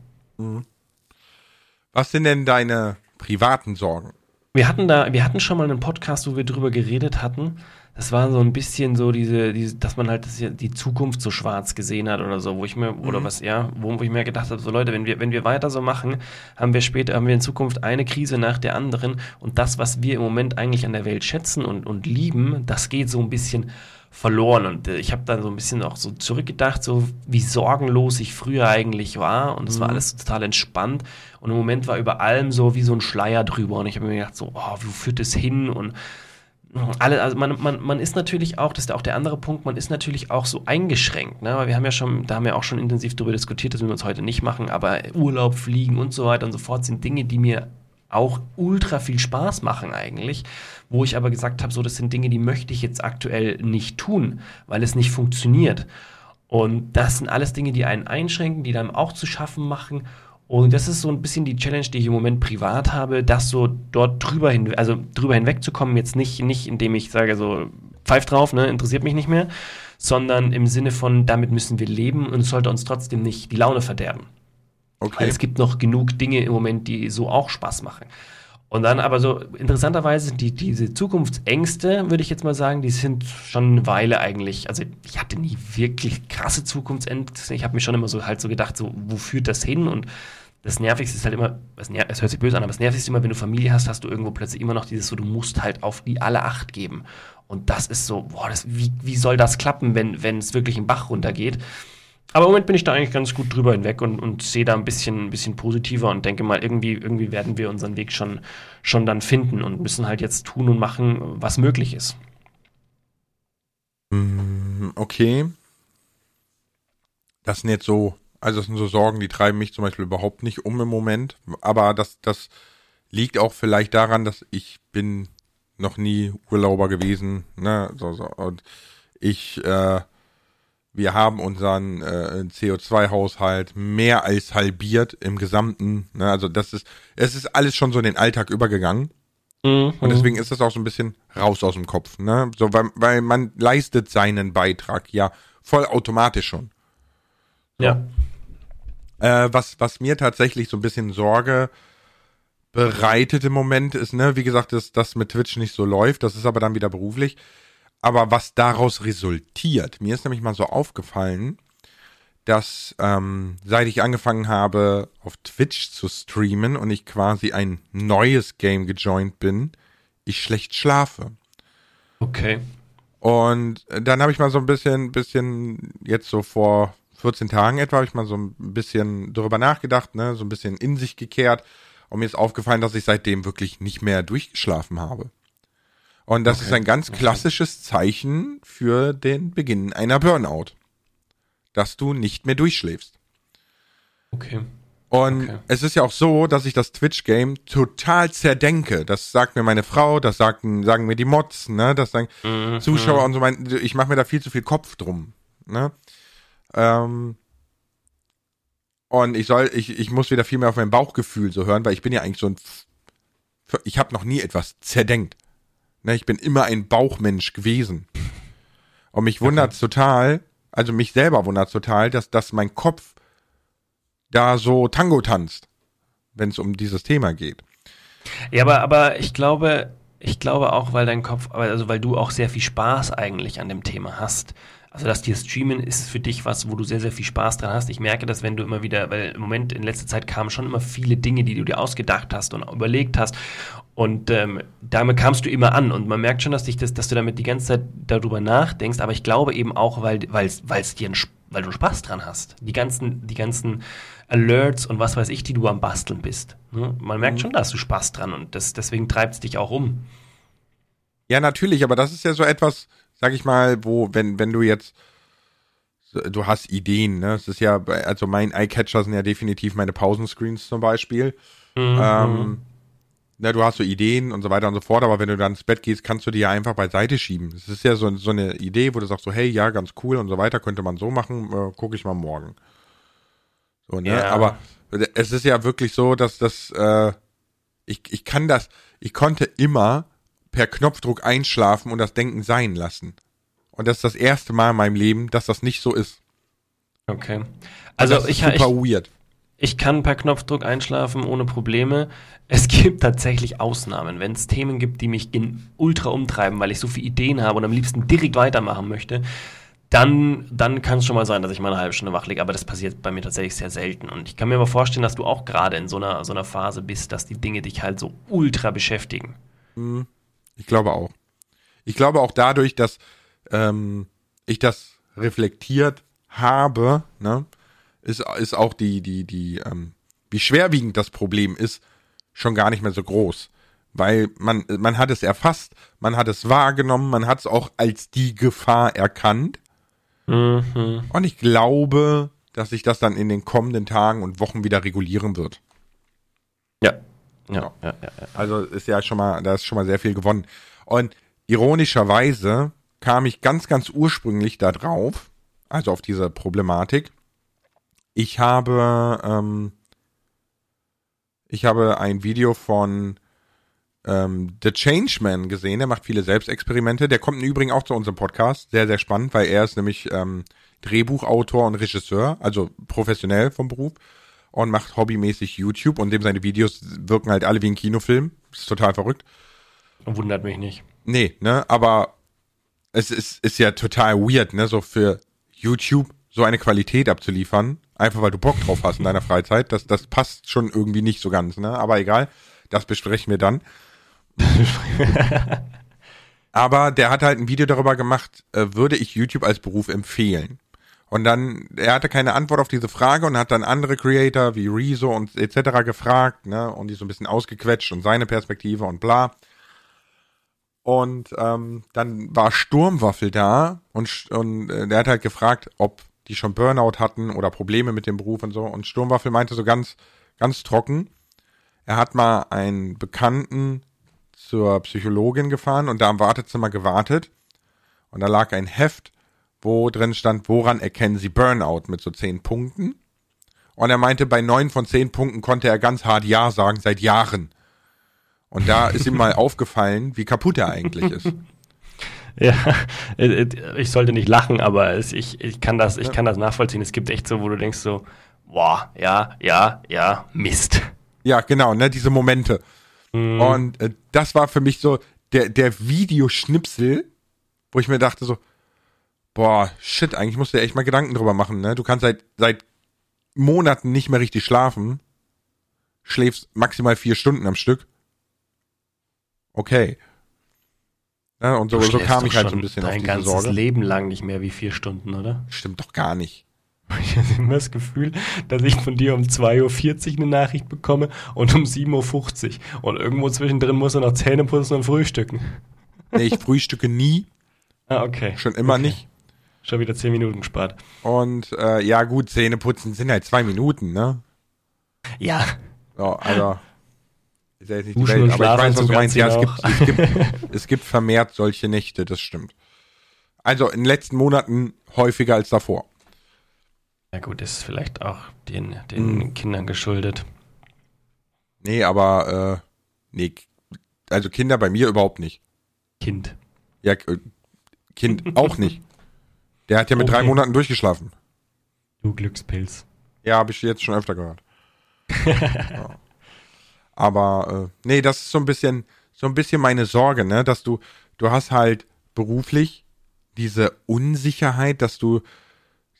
Speaker 1: Was sind denn deine privaten Sorgen?
Speaker 2: Wir hatten da, wir hatten schon mal einen Podcast, wo wir drüber geredet hatten. Das war so ein bisschen so diese, diese dass man halt das, die Zukunft so schwarz gesehen hat oder so, wo ich mir, oder was, ja, wo, wo ich mir gedacht habe, so Leute, wenn wir, wenn wir weiter so machen, haben wir später, haben wir in Zukunft eine Krise nach der anderen und das, was wir im Moment eigentlich an der Welt schätzen und, und lieben, das geht so ein bisschen verloren und äh, ich habe dann so ein bisschen auch so zurückgedacht, so wie sorgenlos ich früher eigentlich war und es war alles total entspannt und im Moment war über allem so wie so ein Schleier drüber und ich habe mir gedacht so, oh, wo führt das hin und alle, also man, man, man ist natürlich auch, das ist auch der andere Punkt, man ist natürlich auch so eingeschränkt, ne? Weil wir haben ja schon, da haben wir auch schon intensiv darüber diskutiert, das müssen wir uns heute nicht machen, aber Urlaub, Fliegen und so weiter und so fort sind Dinge, die mir auch ultra viel Spaß machen eigentlich, wo ich aber gesagt habe, so das sind Dinge, die möchte ich jetzt aktuell nicht tun, weil es nicht funktioniert. Und das sind alles Dinge, die einen einschränken, die dann auch zu schaffen machen. Und das ist so ein bisschen die Challenge, die ich im Moment privat habe, das so dort drüber hin, also drüber hinwegzukommen, jetzt nicht, nicht indem ich sage so, pfeif drauf, ne, interessiert mich nicht mehr, sondern im Sinne von, damit müssen wir leben und es sollte uns trotzdem nicht die Laune verderben. Weil
Speaker 1: Okay.
Speaker 2: es gibt noch genug Dinge im Moment, die so auch Spaß machen. Und dann aber so, interessanterweise, die, diese Zukunftsängste, würde ich jetzt mal sagen, die sind schon eine Weile eigentlich, also ich hatte nie wirklich krasse Zukunftsängste. Ich habe mir schon immer so halt so gedacht, so, wo führt das hin? Und das Nervigste ist halt immer, es, hört sich böse an, aber das Nervigste ist immer, wenn du Familie hast, hast du irgendwo plötzlich immer noch dieses so, du musst halt auf die alle Acht geben. Und das ist so, boah, das, wie, wie soll das klappen, wenn, wenn es wirklich im Bach runtergeht? Aber im Moment bin ich da eigentlich ganz gut drüber hinweg und, und sehe da ein bisschen, ein bisschen positiver und denke mal, irgendwie, irgendwie werden wir unseren Weg schon, schon dann finden und müssen halt jetzt tun und machen, was möglich ist.
Speaker 1: Mm, Okay. Das sind jetzt so, also das sind so Sorgen, die treiben mich zum Beispiel überhaupt nicht um im Moment. Aber das, das liegt auch vielleicht daran, dass ich bin noch nie Urlauber gewesen, ne, so, so, und ich, äh, wir haben unseren äh, CO2-Haushalt mehr als halbiert im Gesamten, ne, also das ist, es ist alles schon so in den Alltag übergegangen.
Speaker 2: Mhm.
Speaker 1: Und deswegen ist das auch so ein bisschen raus aus dem Kopf, ne? So, weil, weil man leistet seinen Beitrag ja voll automatisch schon.
Speaker 2: Ja.
Speaker 1: Äh, was, was mir tatsächlich so ein bisschen Sorge bereitet im Moment ist, ne, wie gesagt, dass das mit Twitch nicht so läuft, das ist aber dann wieder beruflich. Aber was daraus resultiert, mir ist nämlich mal so aufgefallen, dass ähm, seit ich angefangen habe, auf Twitch zu streamen und ich quasi ein neues Game gejoint bin, ich schlecht schlafe.
Speaker 2: Okay.
Speaker 1: Und dann habe ich mal so ein bisschen, bisschen jetzt so vor 14 Tagen etwa, habe ich mal so ein bisschen darüber nachgedacht, ne, so ein bisschen in sich gekehrt. Und mir ist aufgefallen, dass ich seitdem wirklich nicht mehr durchgeschlafen habe. Und das okay. ist ein ganz klassisches Zeichen für den Beginn einer Burnout. Dass du nicht mehr durchschläfst.
Speaker 2: Okay.
Speaker 1: Und okay. es ist ja auch so, dass ich das Twitch-Game total zerdenke. Das sagt mir meine Frau, das sagen, sagen mir die Mods, ne? Das sagen mhm. Zuschauer und so. Mein, ich mache mir da viel zu viel Kopf drum. Ne? Ähm, und ich soll, ich, ich muss wieder viel mehr auf mein Bauchgefühl so hören, weil ich bin ja eigentlich so ein, ich habe noch nie etwas zerdenkt. Ne, ich bin immer ein Bauchmensch gewesen. Und mich wundert's total, also mich selber wundert's total, dass, dass mein Kopf da so Tango tanzt, wenn es um dieses Thema geht.
Speaker 2: Ja, aber, aber ich glaube, ich glaube auch, weil dein Kopf, also weil du auch sehr viel Spaß eigentlich an dem Thema hast. Also das dir Streamen ist für dich was, wo du sehr, sehr viel Spaß dran hast. Ich merke das, wenn du immer wieder, weil im Moment in letzter Zeit kamen schon immer viele Dinge, die du dir ausgedacht hast und überlegt hast. Und ähm, damit kamst du immer an. Und man merkt schon, dass, dich das, dass du damit die ganze Zeit darüber nachdenkst. Aber ich glaube eben auch, weil es dir ein, weil du Spaß dran hast. Die ganzen, die ganzen Alerts und was weiß ich, die du am Basteln bist. Ne? Man merkt mhm. schon, dass du Spaß dran und das, deswegen treibt es dich auch um.
Speaker 1: Ja, natürlich, aber das ist ja so etwas, sag ich mal, wo, wenn, wenn du jetzt, du hast Ideen, ne? Es ist ja, also mein Eyecatcher sind ja definitiv meine Pausenscreens zum Beispiel. Mhm. Ähm, na, du hast so Ideen und so weiter und so fort, aber wenn du dann ins Bett gehst, kannst du die ja einfach beiseite schieben. Es ist ja so, so eine Idee, wo du sagst so, hey, ja, ganz cool und so weiter, könnte man so machen, äh, gucke ich mal morgen. So, ne? Ja. Aber es ist ja wirklich so, dass das, äh, ich, ich kann das, ich konnte immer per Knopfdruck einschlafen und das Denken sein lassen. Und das ist das erste Mal in meinem Leben, dass das nicht so ist.
Speaker 2: Okay. Also das ich, super ich, weird. Ich kann per Knopfdruck einschlafen ohne Probleme. Es gibt tatsächlich Ausnahmen, wenn es Themen gibt, die mich in ultra umtreiben, weil ich so viele Ideen habe und am liebsten direkt weitermachen möchte, dann, dann kann es schon mal sein, dass ich mal eine halbe Stunde wach liege. Aber das passiert bei mir tatsächlich sehr selten. Und ich kann mir aber vorstellen, dass du auch gerade in so einer, so einer Phase bist, dass die Dinge dich halt so ultra beschäftigen.
Speaker 1: Mhm. Ich glaube auch. Ich glaube auch dadurch, dass ähm, ich das reflektiert habe, ne, ist, ist auch die, die, die, ähm, wie schwerwiegend das Problem ist, schon gar nicht mehr so groß. Weil man, man hat es erfasst, man hat es wahrgenommen, man hat es auch als die Gefahr erkannt. Mhm. Und ich glaube, dass sich das dann in den kommenden Tagen und Wochen wieder regulieren wird.
Speaker 2: Ja, ja, ja, ja,
Speaker 1: Also ist ja schon mal, da ist schon mal sehr viel gewonnen. Und ironischerweise kam ich ganz, ganz ursprünglich da drauf, also auf diese Problematik. Ich habe, ähm, ich habe ein Video von ähm, The Changeman gesehen, der macht viele Selbstexperimente. Der kommt im Übrigen auch zu unserem Podcast. Sehr, sehr spannend, weil er ist nämlich ähm, Drehbuchautor und Regisseur, also professionell vom Beruf und macht hobbymäßig YouTube und dem seine Videos wirken halt alle wie ein Kinofilm. Das ist total verrückt.
Speaker 2: Wundert mich nicht.
Speaker 1: Nee, ne, aber es ist, ist ja total weird, ne, so für YouTube so eine Qualität abzuliefern, einfach weil du Bock drauf hast in deiner Freizeit. Das, das passt schon irgendwie nicht so ganz, ne, aber egal, das besprechen wir dann. aber der hat halt ein Video darüber gemacht, äh, würde ich YouTube als Beruf empfehlen. Und dann, er hatte keine Antwort auf diese Frage und hat dann andere Creator wie Rezo und etc. gefragt, ne, und die so ein bisschen ausgequetscht und seine Perspektive und bla. Und ähm, dann war Sturmwaffel da und, und äh, der hat halt gefragt, ob die schon Burnout hatten oder Probleme mit dem Beruf und so. Und Sturmwaffel meinte so ganz, ganz trocken, er hat mal einen Bekannten zur Psychologin gefahren und da am Wartezimmer gewartet. Und da lag ein Heft wo drin stand, woran erkennen Sie Burnout mit so zehn Punkten. Und er meinte, bei neun von zehn Punkten konnte er ganz hart Ja sagen, seit Jahren. Und da ist ihm mal aufgefallen, wie kaputt er eigentlich ist.
Speaker 2: Ja, äh, äh, ich sollte nicht lachen, aber es, ich, ich, kann das, ich kann das nachvollziehen. Es gibt echt so, wo du denkst so, boah, ja, ja, ja, Mist.
Speaker 1: Ja, genau, ne, diese Momente. Mhm. Und äh, das war für mich so der, der Videoschnipsel, wo ich mir dachte so, boah, shit, eigentlich musst du dir echt mal Gedanken drüber machen, ne? Du kannst seit, seit Monaten nicht mehr richtig schlafen, schläfst maximal vier Stunden am Stück. Okay. Ja, und so, so kam ich halt so ein bisschen
Speaker 2: dein auf diese ganzes Sorge. Leben lang nicht mehr wie vier Stunden, oder?
Speaker 1: Stimmt doch gar nicht.
Speaker 2: Ich habe immer das Gefühl, dass ich von dir um 2.40 Uhr eine Nachricht bekomme und um 7.50 Uhr. Und irgendwo zwischendrin muss er noch Zähne putzen und frühstücken.
Speaker 1: Nee, ich frühstücke nie.
Speaker 2: Ah, okay.
Speaker 1: Schon immer
Speaker 2: okay.
Speaker 1: nicht.
Speaker 2: Schon wieder 10 Minuten gespart.
Speaker 1: Und äh, ja, gut, Zähne putzen sind halt zwei Minuten, ne?
Speaker 2: Ja.
Speaker 1: Ja, also. Ist ja jetzt nicht
Speaker 2: Duschen
Speaker 1: die Welt,
Speaker 2: aber ich weiß, was du meinst.
Speaker 1: Ja, es gibt, es, gibt, es gibt vermehrt solche Nächte, das stimmt. Also in den letzten Monaten häufiger als davor.
Speaker 2: Ja gut, ist vielleicht auch den, den hm. Kindern geschuldet.
Speaker 1: Nee, aber äh, nee, also Kinder bei mir überhaupt nicht.
Speaker 2: Kind.
Speaker 1: Ja, äh, Kind auch nicht. Der hat ja mit okay. drei Monaten durchgeschlafen.
Speaker 2: Du Glückspilz.
Speaker 1: Ja, habe ich jetzt schon öfter gehört. ja. Aber äh, nee, das ist so ein bisschen, so ein bisschen meine Sorge, ne, dass du, du hast halt beruflich diese Unsicherheit, dass du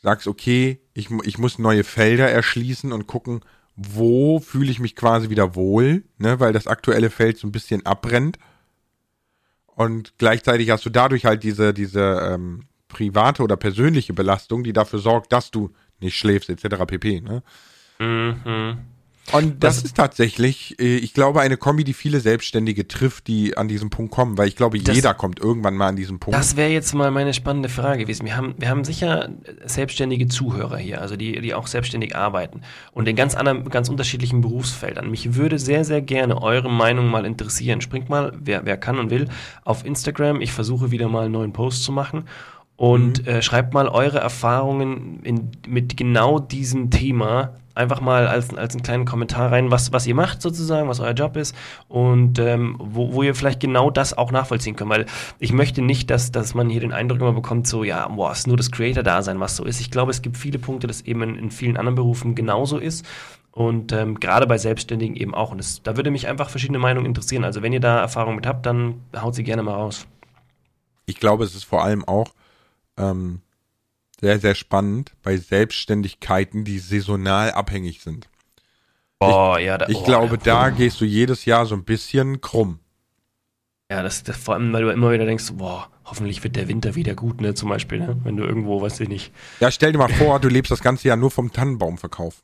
Speaker 1: sagst, okay, ich, ich muss neue Felder erschließen und gucken, wo fühle ich mich quasi wieder wohl, ne, weil das aktuelle Feld so ein bisschen abbrennt. Und gleichzeitig hast du dadurch halt diese, diese ähm, private oder persönliche Belastung, die dafür sorgt, dass du nicht schläfst, etc. pp. Ne? Mhm. Und das, das, ist tatsächlich, äh, ich glaube, eine Kombi, die viele Selbstständige trifft, die an diesem Punkt kommen, weil ich glaube, das, jeder kommt irgendwann mal an diesen Punkt.
Speaker 2: Das wäre jetzt mal meine spannende Frage gewesen. Wir haben, wir haben sicher selbstständige Zuhörer hier, also die, die auch selbstständig arbeiten und in ganz anderen, ganz unterschiedlichen Berufsfeldern. Mich würde sehr, sehr gerne eure Meinung mal interessieren. Springt mal, wer, wer kann und will, auf Instagram. Ich versuche wieder mal einen neuen Post zu machen und mhm. äh, schreibt mal eure Erfahrungen in, mit genau diesem Thema einfach mal als, als einen kleinen Kommentar rein, was, was ihr macht sozusagen, was euer Job ist und ähm, wo, wo ihr vielleicht genau das auch nachvollziehen könnt. Weil ich möchte nicht, dass, dass man hier den Eindruck immer bekommt, so, ja, boah, ist nur das Creator-Dasein, was so ist. Ich glaube, es gibt viele Punkte, das eben in, in vielen anderen Berufen genauso ist. Und ähm, gerade bei Selbstständigen eben auch. Und das, da würde mich einfach verschiedene Meinungen interessieren. Also wenn ihr da Erfahrung mit habt, dann haut sie gerne mal raus.
Speaker 1: Ich glaube, es ist vor allem auch ähm, sehr, sehr spannend bei Selbstständigkeiten, die saisonal abhängig sind.
Speaker 2: Oh,
Speaker 1: ich,
Speaker 2: ja,
Speaker 1: da, ich oh, glaube, da gehst du jedes Jahr so ein bisschen krumm.
Speaker 2: Ja, das, das vor allem, weil du immer wieder denkst, boah, hoffentlich wird der Winter wieder gut, ne, zum Beispiel, ne? wenn du irgendwo, weiß ich nicht.
Speaker 1: Ja, stell dir mal vor, du lebst das ganze Jahr nur vom Tannenbaumverkauf.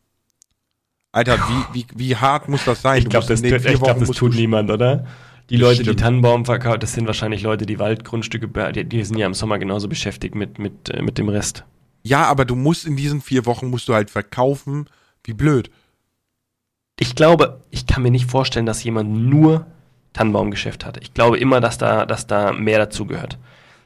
Speaker 1: Alter, wie, wie, wie hart muss das sein?
Speaker 2: Ich glaube, das, ich glaub, das tut niemand, oder? Die Leute, Stimmt. die Tannenbaum verkaufen, das sind wahrscheinlich Leute, die Waldgrundstücke, die, die sind ja im Sommer genauso beschäftigt mit, mit, äh, mit dem Rest.
Speaker 1: Ja, aber du musst in diesen vier Wochen musst du halt verkaufen. Wie blöd.
Speaker 2: Ich glaube, ich kann mir nicht vorstellen, dass jemand nur Tannenbaumgeschäft hat. Ich glaube immer, dass da, dass da mehr dazu gehört.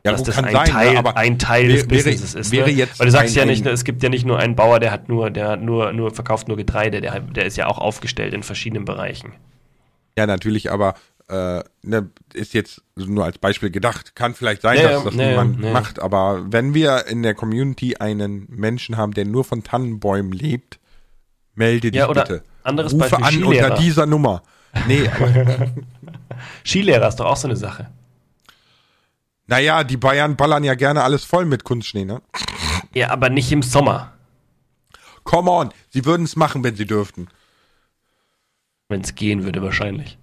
Speaker 2: Ja, dass das ein, sein, Teil, ja, ein Teil des Businesses ist.
Speaker 1: Wäre
Speaker 2: ne? Weil du sagst ja nicht, es gibt ja nicht nur einen Bauer, der hat nur, der nur, nur verkauft nur Getreide, der, der ist ja auch aufgestellt in verschiedenen Bereichen.
Speaker 1: Ja, natürlich, aber äh, ne, ist jetzt nur als Beispiel gedacht. Kann vielleicht sein, ja, dass das ja, niemand ja, macht, aber wenn wir in der Community einen Menschen haben, der nur von Tannenbäumen lebt, melde dich bitte.
Speaker 2: Anderes
Speaker 1: Rufe
Speaker 2: Beispiel,
Speaker 1: an Skilehrer. unter dieser Nummer. Nee, aber
Speaker 2: Skilehrer ist doch auch so eine Sache.
Speaker 1: Naja, die Bayern ballern ja gerne alles voll mit Kunstschnee, ne?
Speaker 2: Ja, aber nicht im Sommer.
Speaker 1: Come on, sie würden es machen, wenn sie dürften.
Speaker 2: Wenn es gehen würde, wahrscheinlich.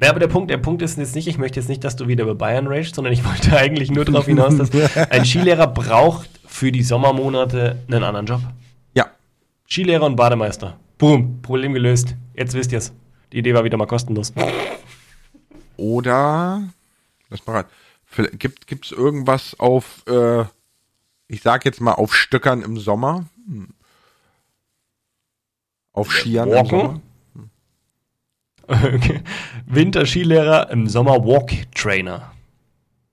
Speaker 2: Ja, aber der Punkt, der Punkt ist jetzt nicht, ich möchte jetzt nicht, dass du wieder über Bayern ragest, sondern ich wollte eigentlich nur darauf hinaus, dass ein Skilehrer braucht für die Sommermonate einen anderen Job.
Speaker 1: Ja.
Speaker 2: Skilehrer und Bademeister. Boom, Problem gelöst. Jetzt wisst ihr es. Die Idee war wieder mal kostenlos.
Speaker 1: Oder, lass mal rein. Gibt es irgendwas auf, äh, ich sag jetzt mal auf Stöckern im Sommer? Hm. Auf Skiern
Speaker 2: Walken? im Sommer? Okay. Winter-Skilehrer, im Sommer Walk-Trainer.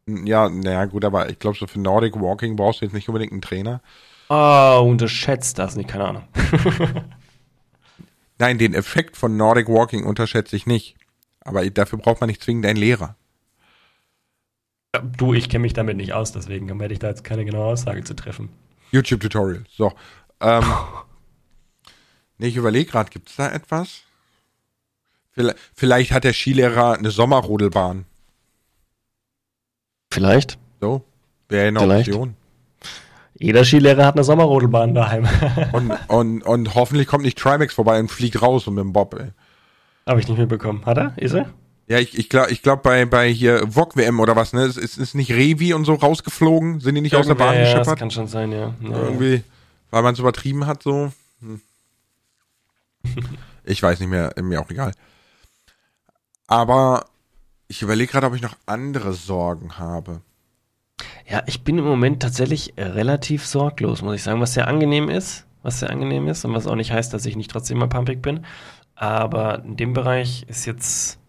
Speaker 1: Ja, naja, gut, aber ich glaube, so für Nordic Walking brauchst du jetzt nicht unbedingt einen Trainer.
Speaker 2: Ah, oh, unterschätzt das nicht, keine Ahnung.
Speaker 1: Nein, den Effekt von Nordic Walking unterschätze ich nicht. Aber dafür braucht man nicht zwingend einen Lehrer.
Speaker 2: Ja, du, ich kenne mich damit nicht aus, deswegen werde ich da jetzt keine genaue Aussage zu treffen.
Speaker 1: YouTube-Tutorial. So. Ähm, nee, ich überlege gerade, gibt es da etwas? Vielleicht, hat der Skilehrer eine Sommerrodelbahn.
Speaker 2: Vielleicht.
Speaker 1: So, wäre eine
Speaker 2: Vielleicht.
Speaker 1: Option.
Speaker 2: Jeder Skilehrer hat eine Sommerrodelbahn daheim.
Speaker 1: Und, und, und hoffentlich kommt nicht Trimax vorbei und fliegt raus und mit dem Bob.
Speaker 2: Habe ich nicht mitbekommen. Hat er? Ist er?
Speaker 1: Ja, ich, ich glaube, ich glaub bei, bei hier VOG WM oder was, ne? Ist, ist, ist nicht Revi und so rausgeflogen? Sind die nicht aus der Bahn
Speaker 2: Irgendwer, ja, das
Speaker 1: geschippert?
Speaker 2: kann schon sein, ja. ja.
Speaker 1: Irgendwie, weil man es übertrieben hat, so. Hm. Ich weiß nicht mehr, mir auch egal. Aber ich überlege gerade, ob ich noch andere Sorgen habe.
Speaker 2: Ja, ich bin im Moment tatsächlich äh, relativ sorglos, muss ich sagen, was sehr angenehm ist, was sehr angenehm ist und was auch nicht heißt, dass ich nicht trotzdem mal pumpig bin. Aber in dem Bereich ist jetzt.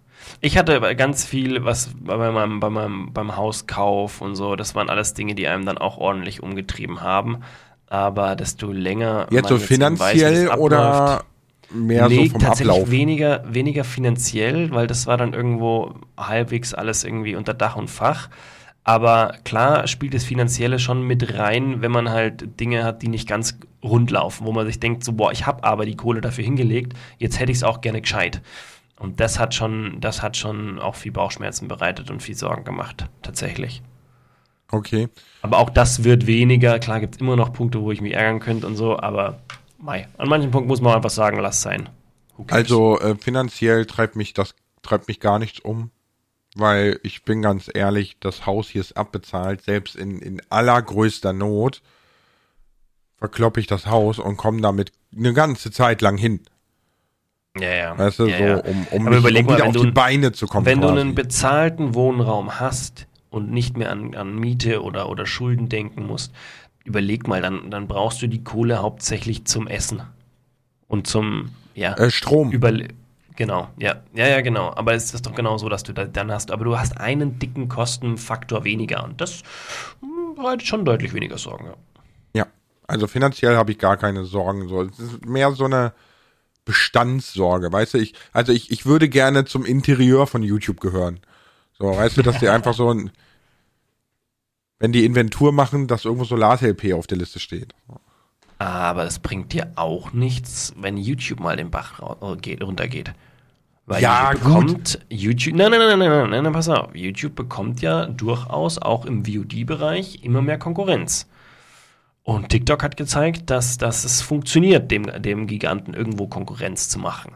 Speaker 2: Ich hatte ganz viel, was bei meinem, bei meinem, beim Hauskauf und so, das waren alles Dinge, die einem dann auch ordentlich umgetrieben haben. Aber desto länger.
Speaker 1: Jetzt so
Speaker 2: eben weiß,
Speaker 1: finanziell
Speaker 2: das
Speaker 1: oder
Speaker 2: abläuft-
Speaker 1: mehr
Speaker 2: nee,
Speaker 1: so vom
Speaker 2: tatsächlich
Speaker 1: Ablauf?
Speaker 2: weniger, weniger finanziell, weil das war dann irgendwo halbwegs alles irgendwie unter Dach und Fach. Aber klar spielt das Finanzielle schon mit rein, wenn man halt Dinge hat, die nicht ganz rund laufen, wo man sich denkt, so, boah, ich habe aber die Kohle dafür hingelegt, jetzt hätte ich es auch gerne gescheit. Und das hat schon, das hat schon auch viel Bauchschmerzen bereitet und viel Sorgen gemacht, tatsächlich.
Speaker 1: Okay.
Speaker 2: Aber auch das wird weniger. Klar gibt es immer noch Punkte, wo ich mich ärgern könnte und so, aber mei, an manchen Punkten muss man einfach sagen, lass sein.
Speaker 1: Also äh, finanziell treibt mich das treibt mich gar nichts um, weil ich bin ganz ehrlich, das Haus hier ist abbezahlt, selbst in, in allergrößter Not verkloppe ich das Haus und komme damit eine ganze Zeit lang hin.
Speaker 2: ja, ja.
Speaker 1: Weißt du,
Speaker 2: ja,
Speaker 1: so,
Speaker 2: ja.
Speaker 1: um, um, mich, um
Speaker 2: mal,
Speaker 1: wieder
Speaker 2: wenn
Speaker 1: auf
Speaker 2: du-
Speaker 1: die Beine zu kommen.
Speaker 2: Wenn du
Speaker 1: quasi.
Speaker 2: einen bezahlten Wohnraum hast und nicht mehr an, an Miete oder, oder Schulden denken musst, überleg mal, dann, dann brauchst du die Kohle hauptsächlich zum Essen und zum, ja,
Speaker 1: äh, Strom.
Speaker 2: Überle genau, ja, ja, ja, genau. Aber es ist doch genau so, dass du da, dann hast, aber du hast einen dicken Kostenfaktor weniger und das hm, bereitet schon deutlich weniger Sorgen. Ja.
Speaker 1: Ja, also finanziell habe ich gar keine Sorgen. So, es ist mehr so eine Bestandssorge, weißt du? Ich, also ich, ich würde gerne zum Interieur von YouTube gehören. So, weißt du, dass die einfach so ein, wenn die Inventur machen, dass irgendwo Solar-LP auf der Liste steht.
Speaker 2: Aber es bringt dir auch nichts, wenn YouTube mal den Bach geht, runtergeht. Weil
Speaker 1: Ja,
Speaker 2: YouTube bekommt YouTube. Nein, nein, nein, nein, nein, nein, nein, pass auf. YouTube bekommt ja durchaus auch im VOD-Bereich immer mehr Konkurrenz. Und TikTok hat gezeigt, dass, dass es funktioniert, dem, dem Giganten irgendwo Konkurrenz zu machen.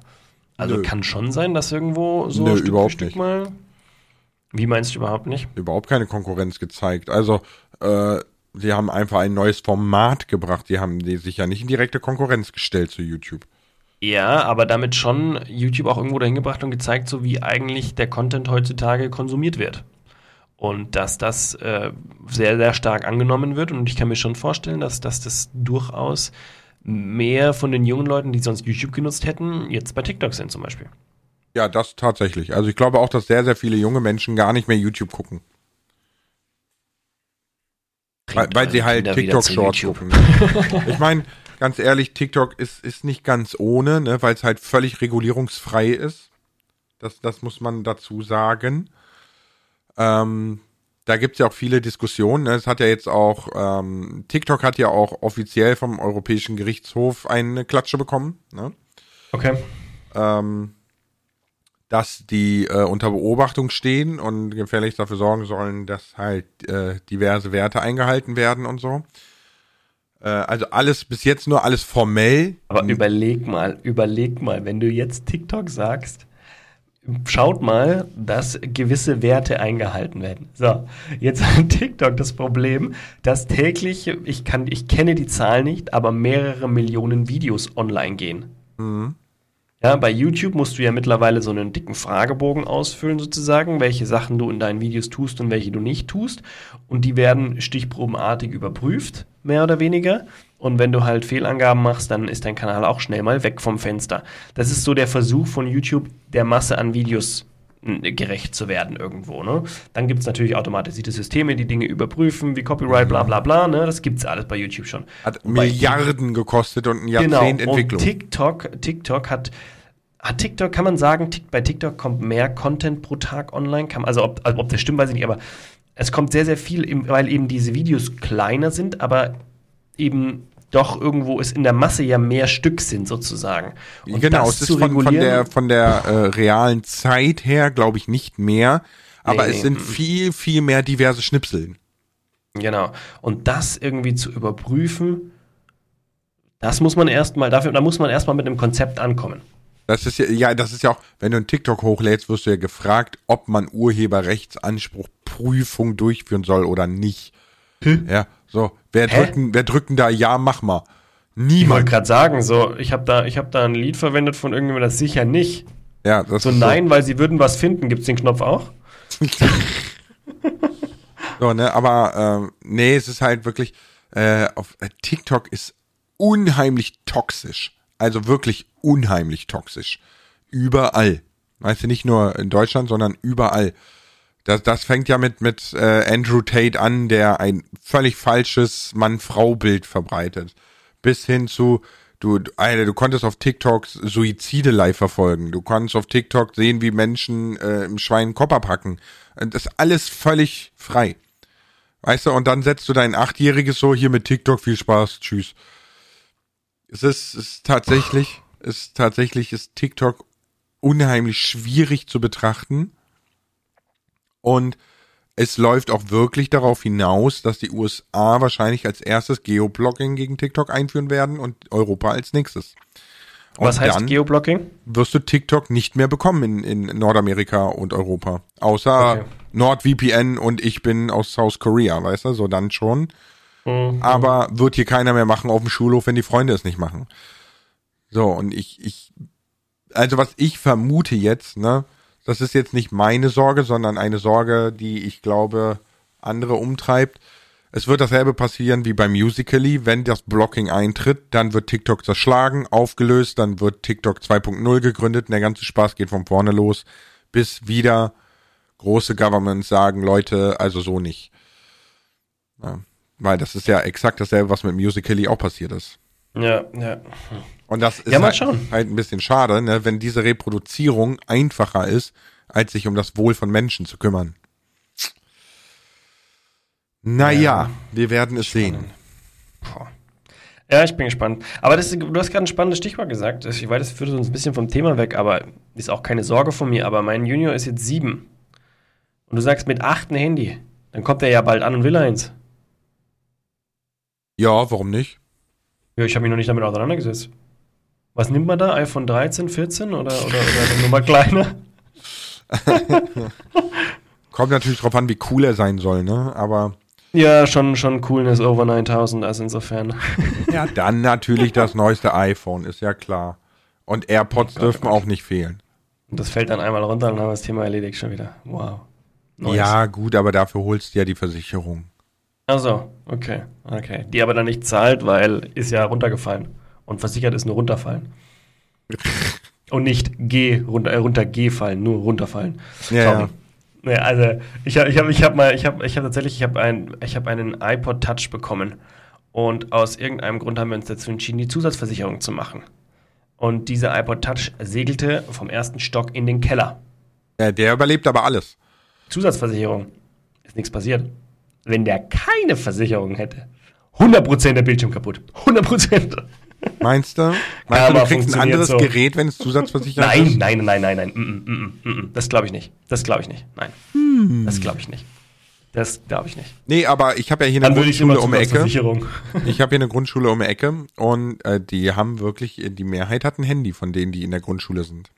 Speaker 2: Also
Speaker 1: Nö.
Speaker 2: kann schon sein, dass irgendwo so
Speaker 1: Nö,
Speaker 2: Stück
Speaker 1: überhaupt
Speaker 2: Stück
Speaker 1: nicht.
Speaker 2: mal. Wie meinst du überhaupt nicht?
Speaker 1: Überhaupt keine Konkurrenz gezeigt. Also, äh, sie haben einfach ein neues Format gebracht. Die haben die sich ja nicht in direkte Konkurrenz gestellt zu YouTube.
Speaker 2: Ja, aber damit schon YouTube auch irgendwo dahin gebracht und gezeigt, so wie eigentlich der Content heutzutage konsumiert wird. Und dass das äh, sehr, sehr stark angenommen wird. Und ich kann mir schon vorstellen, dass, dass das durchaus mehr von den jungen Leuten, die sonst YouTube genutzt hätten, jetzt bei TikTok sind zum Beispiel.
Speaker 1: Ja, das tatsächlich. Also ich glaube auch, dass sehr, sehr viele junge Menschen gar nicht mehr YouTube gucken. Weil, weil sie halt TikTok-Shorts gucken. ich meine, ganz ehrlich, TikTok ist, ist nicht ganz ohne, ne, weil es halt völlig regulierungsfrei ist. Das, das muss man dazu sagen. Ähm, da gibt's ja auch viele Diskussionen. Ne? Es hat ja jetzt auch, ähm, TikTok hat ja auch offiziell vom Europäischen Gerichtshof eine Klatsche bekommen. Ne?
Speaker 2: Okay.
Speaker 1: ähm, dass die äh, unter Beobachtung stehen und gefälligst dafür sorgen sollen, dass halt äh, diverse Werte eingehalten werden und so. Äh, also alles bis jetzt nur alles formell.
Speaker 2: Aber überleg mal, überleg mal, wenn du jetzt TikTok sagst, schaut mal, dass gewisse Werte eingehalten werden. So, jetzt hat TikTok das Problem, dass täglich, ich kann, ich kenne die Zahl nicht, aber mehrere Millionen Videos online gehen. Ja, bei YouTube musst du ja mittlerweile so einen dicken Fragebogen ausfüllen, sozusagen, welche Sachen du in deinen Videos tust und welche du nicht tust. Und die werden stichprobenartig überprüft, mehr oder weniger. Und wenn du halt Fehlangaben machst, dann ist dein Kanal auch schnell mal weg vom Fenster. Das ist so der Versuch von YouTube, der Masse an Videos gerecht zu werden irgendwo. Ne? Dann gibt es natürlich automatisierte Systeme, die Dinge überprüfen, wie Copyright, bla bla bla. Ne? Das gibt es alles bei YouTube schon.
Speaker 1: Hat
Speaker 2: Wobei
Speaker 1: Milliarden gekostet und ein
Speaker 2: Genau.
Speaker 1: Jahrzehnt
Speaker 2: Und
Speaker 1: Entwicklung.
Speaker 2: TikTok, TikTok hat, hat TikTok, kann man sagen, bei TikTok kommt mehr Content pro Tag online. Kann, also, ob, also ob das stimmt, weiß ich nicht, aber es kommt sehr, sehr viel, weil eben diese Videos kleiner sind, aber eben doch irgendwo es in der Masse ja mehr Stück sind sozusagen.
Speaker 1: Und genau, es ist von, von, der, von der äh, realen Zeit her, glaube ich, nicht mehr, aber nee, es sind viel, viel mehr diverse Schnipseln.
Speaker 2: Genau. Und das irgendwie zu überprüfen, das muss man erstmal, dafür, da muss man erstmal mit einem Konzept ankommen.
Speaker 1: Das ist ja, ja, das ist ja auch, wenn du einen TikTok hochlädst, wirst du ja gefragt, ob man Urheberrechtsanspruchprüfung durchführen soll oder nicht. Hm? Ja, so, wer drücken, wer drücken da ja, mach mal.
Speaker 2: Niemand. Ich wollte gerade sagen, so, ich habe da, ich habe da ein Lied verwendet von irgendjemandem, das sicher nicht.
Speaker 1: Ja, das
Speaker 2: so
Speaker 1: ist
Speaker 2: nein, so. weil sie würden was finden. Gibt's den Knopf auch?
Speaker 1: so, ne, aber äh, nee, es ist halt wirklich äh, auf äh, TikTok ist unheimlich toxisch. Also wirklich unheimlich toxisch. Überall. Weißt du, nicht nur in Deutschland, sondern überall. Das, das fängt ja mit, mit äh, Andrew Tate an, der ein völlig falsches Mann-Frau-Bild verbreitet. Bis hin zu, du, Alter, du konntest auf TikTok Suizide live verfolgen. Du konntest auf TikTok sehen, wie Menschen äh, im Schwein Kopper packen. Das ist alles völlig frei. Weißt du, und dann setzt du dein Achtjähriges so hier mit TikTok, viel Spaß, tschüss. Es ist, ist tatsächlich, ist tatsächlich, ist TikTok unheimlich schwierig zu betrachten. Und es läuft auch wirklich darauf hinaus, dass die USA wahrscheinlich als erstes Geoblocking gegen TikTok einführen werden und Europa als nächstes.
Speaker 2: Und Was heißt Geoblocking?
Speaker 1: Wirst du TikTok nicht mehr bekommen in, in Nordamerika und Europa. Außer okay. NordVPN und ich bin aus South Korea, weißt du, so dann schon. Mhm. Aber wird hier keiner mehr machen auf dem Schulhof, wenn die Freunde es nicht machen. So, und ich, ich, also was ich vermute jetzt, ne, das ist jetzt nicht meine Sorge, sondern eine Sorge, die ich glaube andere umtreibt. Es wird dasselbe passieren wie beim Musically. Wenn das Blocking eintritt, dann wird TikTok zerschlagen, aufgelöst, dann wird TikTok 2.0 gegründet und der ganze Spaß geht von vorne los, bis wieder große Governments sagen, Leute, also so nicht. Ja. Weil das ist ja exakt dasselbe, was mit Musically auch passiert ist.
Speaker 2: Ja, ja.
Speaker 1: Und das ist ja, halt, halt, ein bisschen schade, ne, wenn diese Reproduzierung einfacher ist, als sich um das Wohl von Menschen zu kümmern. Naja, ja. wir werden es Spannend. sehen.
Speaker 2: Boah. Ja, ich bin gespannt. Aber das, du hast gerade ein spannendes Stichwort gesagt. Ich weiß, das führt uns ein bisschen vom Thema weg, aber ist auch keine Sorge von mir. Aber mein Junior ist jetzt sieben. Und du sagst mit acht ein Handy. Dann kommt er ja bald an und will eins.
Speaker 1: Ja, warum nicht?
Speaker 2: Ja, ich habe mich noch nicht damit auseinandergesetzt. Was nimmt man da? iPhone 13, 14 oder, oder, oder eine Nummer kleiner?
Speaker 1: Kommt natürlich drauf an, wie cool er sein soll, ne? Aber.
Speaker 2: Ja, schon, schon Coolness over 9000, also insofern.
Speaker 1: ja, dann natürlich das neueste iPhone, ist ja klar. Und AirPods oh dürfen auch nicht fehlen.
Speaker 2: Und das fällt dann einmal runter und dann haben wir das Thema erledigt schon wieder. Wow.
Speaker 1: Neues. Ja, gut, aber dafür holst du ja die Versicherung.
Speaker 2: Also, okay, okay. Die aber dann nicht zahlt, weil ist ja runtergefallen. Und versichert ist nur runterfallen. Und nicht G, runter, äh, runtergefallen, nur runterfallen.
Speaker 1: Ja, ja.
Speaker 2: ja. also ich habe ich hab, ich hab mal, ich habe ich hab tatsächlich, ich habe ein, hab einen iPod Touch bekommen. Und aus irgendeinem Grund haben wir uns dazu entschieden, die Zusatzversicherung zu machen. Und dieser iPod Touch segelte vom ersten Stock in den Keller.
Speaker 1: Ja, der überlebt aber alles.
Speaker 2: Zusatzversicherung. Ist nichts passiert wenn der keine Versicherung hätte, 100% der Bildschirm kaputt. 100%.
Speaker 1: Meinst du? Meinst du, du kriegst ein anderes so. Gerät, wenn es Zusatzversicherung
Speaker 2: nein, ist? Nein, nein, nein, nein, nein. Mm, mm, mm. Das glaube ich nicht. Das glaube ich nicht. Nein. Hm. Das glaube ich nicht. Das glaube ich nicht.
Speaker 1: Nee, aber ich habe ja hier eine Dann Grundschule um die Ecke. Ich habe hier eine Grundschule um die Ecke und äh, die haben wirklich, die Mehrheit hat ein Handy von denen, die in der Grundschule sind.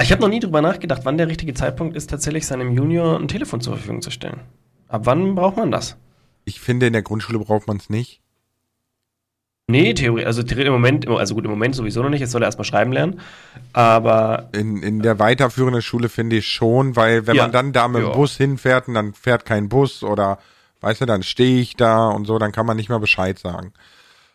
Speaker 2: Ich habe noch nie drüber nachgedacht, wann der richtige Zeitpunkt ist, tatsächlich seinem Junior ein Telefon zur Verfügung zu stellen. Ab wann braucht man das?
Speaker 1: Ich finde, in der Grundschule braucht man es nicht.
Speaker 2: Nee, Theorie, also im Moment, also gut, im Moment sowieso noch nicht, jetzt soll er erstmal schreiben lernen. Aber.
Speaker 1: In, in der weiterführenden Schule finde ich schon, weil wenn ja. man dann da mit dem Bus hinfährt und dann fährt kein Bus oder, weißt du, dann stehe ich da und so, dann kann man nicht mehr Bescheid sagen.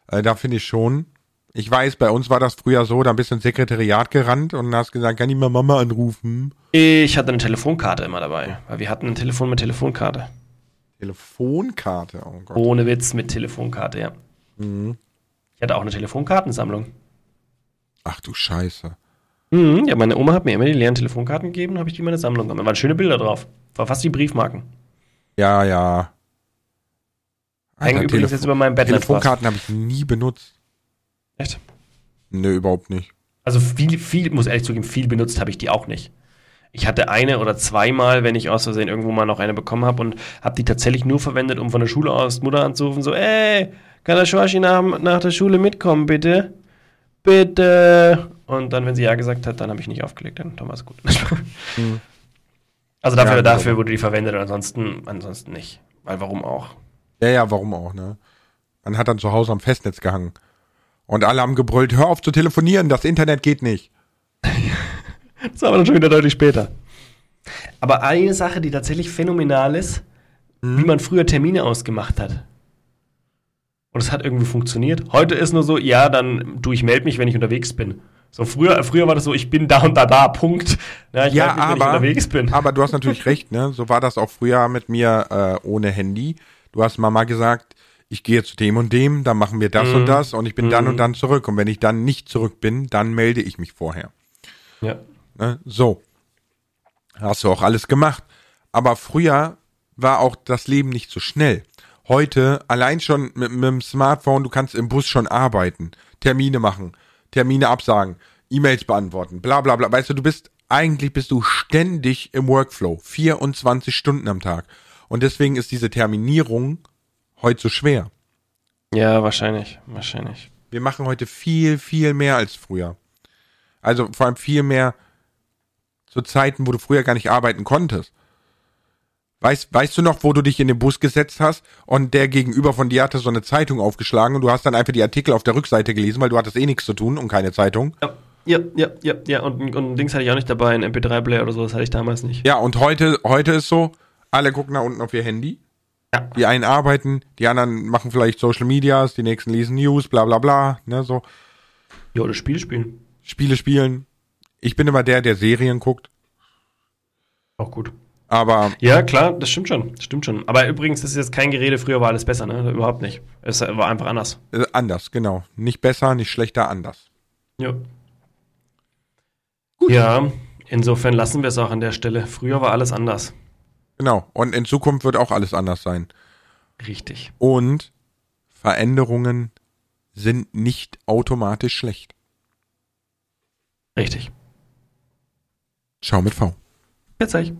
Speaker 1: Äh, da finde ich schon. Ich weiß, bei uns war das früher so, da bist du ins Sekretariat gerannt und hast gesagt, kann ich mal Mama anrufen?
Speaker 2: Ich hatte eine Telefonkarte immer dabei, weil wir hatten ein Telefon mit Telefonkarte.
Speaker 1: Telefonkarte, oh
Speaker 2: Gott. Ohne Witz mit Telefonkarte, ja. Mhm. Ich hatte auch eine Telefonkartensammlung.
Speaker 1: Ach du Scheiße.
Speaker 2: Mhm, ja, meine Oma hat mir immer die leeren Telefonkarten gegeben, habe ich die in meine Sammlung gemacht. Da waren schöne Bilder drauf. War fast wie Briefmarken.
Speaker 1: Ja, ja.
Speaker 2: Hängen übrigens jetzt über meinem Bett
Speaker 1: Telefonkarten habe ich nie benutzt.
Speaker 2: Echt?
Speaker 1: Nö, überhaupt nicht.
Speaker 2: Also viel, viel, muss ehrlich zugeben, viel benutzt habe ich die auch nicht. Ich hatte eine oder zweimal, wenn ich aus Versehen irgendwo mal noch eine bekommen habe und habe die tatsächlich nur verwendet, um von der Schule aus Mutter anzurufen, so, ey, kann der Schwaschi nach, nach der Schule mitkommen, bitte? Bitte. Und dann, wenn sie ja gesagt hat, dann habe ich nicht aufgelegt, dann, war es gut.
Speaker 1: Hm.
Speaker 2: Also dafür,
Speaker 1: Ja,
Speaker 2: dafür
Speaker 1: genau.
Speaker 2: wurde die verwendet, ansonsten, ansonsten nicht. Weil warum auch?
Speaker 1: Ja, ja, warum auch, ne? Man hat dann zu Hause am Festnetz gehangen. Und alle haben gebrüllt, hör auf zu telefonieren, das Internet geht nicht.
Speaker 2: Das war aber dann schon wieder deutlich später. Aber eine Sache, die tatsächlich phänomenal ist, wie man früher Termine ausgemacht hat. Und es hat irgendwie funktioniert. Heute ist nur so, ja, dann du, ich melde mich, wenn ich unterwegs bin. So früher, früher war das so, ich bin da und da da, Punkt. Ja, ich
Speaker 1: Ja,
Speaker 2: mich, wenn ich
Speaker 1: aber,
Speaker 2: unterwegs bin.
Speaker 1: aber du hast natürlich recht, ne? So war das auch früher mit mir äh, ohne Handy. Du hast Mama gesagt, ich gehe zu dem und dem, dann machen wir das
Speaker 2: Mhm.
Speaker 1: und das und ich bin dann
Speaker 2: Mhm.
Speaker 1: und dann zurück. Und wenn ich dann nicht zurück bin, dann melde ich mich vorher.
Speaker 2: Ja.
Speaker 1: Ne? So. Hast du auch alles gemacht. Aber früher war auch das Leben nicht so schnell. Heute, allein schon mit, mit dem Smartphone, du kannst im Bus schon arbeiten, Termine machen, Termine absagen, E-Mails beantworten, bla bla bla. Weißt du, du bist, eigentlich bist du ständig im Workflow, 24 Stunden am Tag. Und deswegen ist diese Terminierung heute so schwer.
Speaker 2: ja, wahrscheinlich, wahrscheinlich.
Speaker 1: Wir machen heute viel, viel mehr als früher. Also vor allem viel mehr zu Zeiten, wo du früher gar nicht arbeiten konntest. Weißt, weißt du noch, wo du dich in den Bus gesetzt hast und der gegenüber von dir hatte so eine Zeitung aufgeschlagen und du hast dann einfach die Artikel auf der Rückseite gelesen, weil du hattest eh nichts zu tun und keine Zeitung.
Speaker 2: Ja, ja, ja, ja, ja. Und, und Dings hatte ich auch nicht dabei, ein MP3-Player oder so, das hatte ich damals nicht.
Speaker 1: Ja, und heute, heute ist so, alle gucken da unten auf ihr Handy.
Speaker 2: Ja.
Speaker 1: Die einen arbeiten, die anderen machen vielleicht Social Medias, die nächsten lesen News, bla bla bla, ne, so.
Speaker 2: Ja, oder Spiele spielen.
Speaker 1: Spiele spielen. Ich bin immer der, der Serien guckt,
Speaker 2: Auch gut.
Speaker 1: Aber
Speaker 2: Ja, klar, das stimmt schon. Das stimmt schon. Aber übrigens, das ist jetzt kein Gerede, früher war alles besser, ne? Überhaupt nicht. Es war einfach anders.
Speaker 1: Äh, anders, genau. Nicht besser, nicht schlechter, anders.
Speaker 2: Ja. Gut. Ja, insofern lassen wir es auch an der Stelle. Früher war alles anders.
Speaker 1: Genau. Und in Zukunft wird auch alles anders sein.
Speaker 2: Richtig.
Speaker 1: Und Veränderungen sind nicht automatisch schlecht.
Speaker 2: Richtig.
Speaker 1: Schau mit V.
Speaker 2: Jetzt sag ich.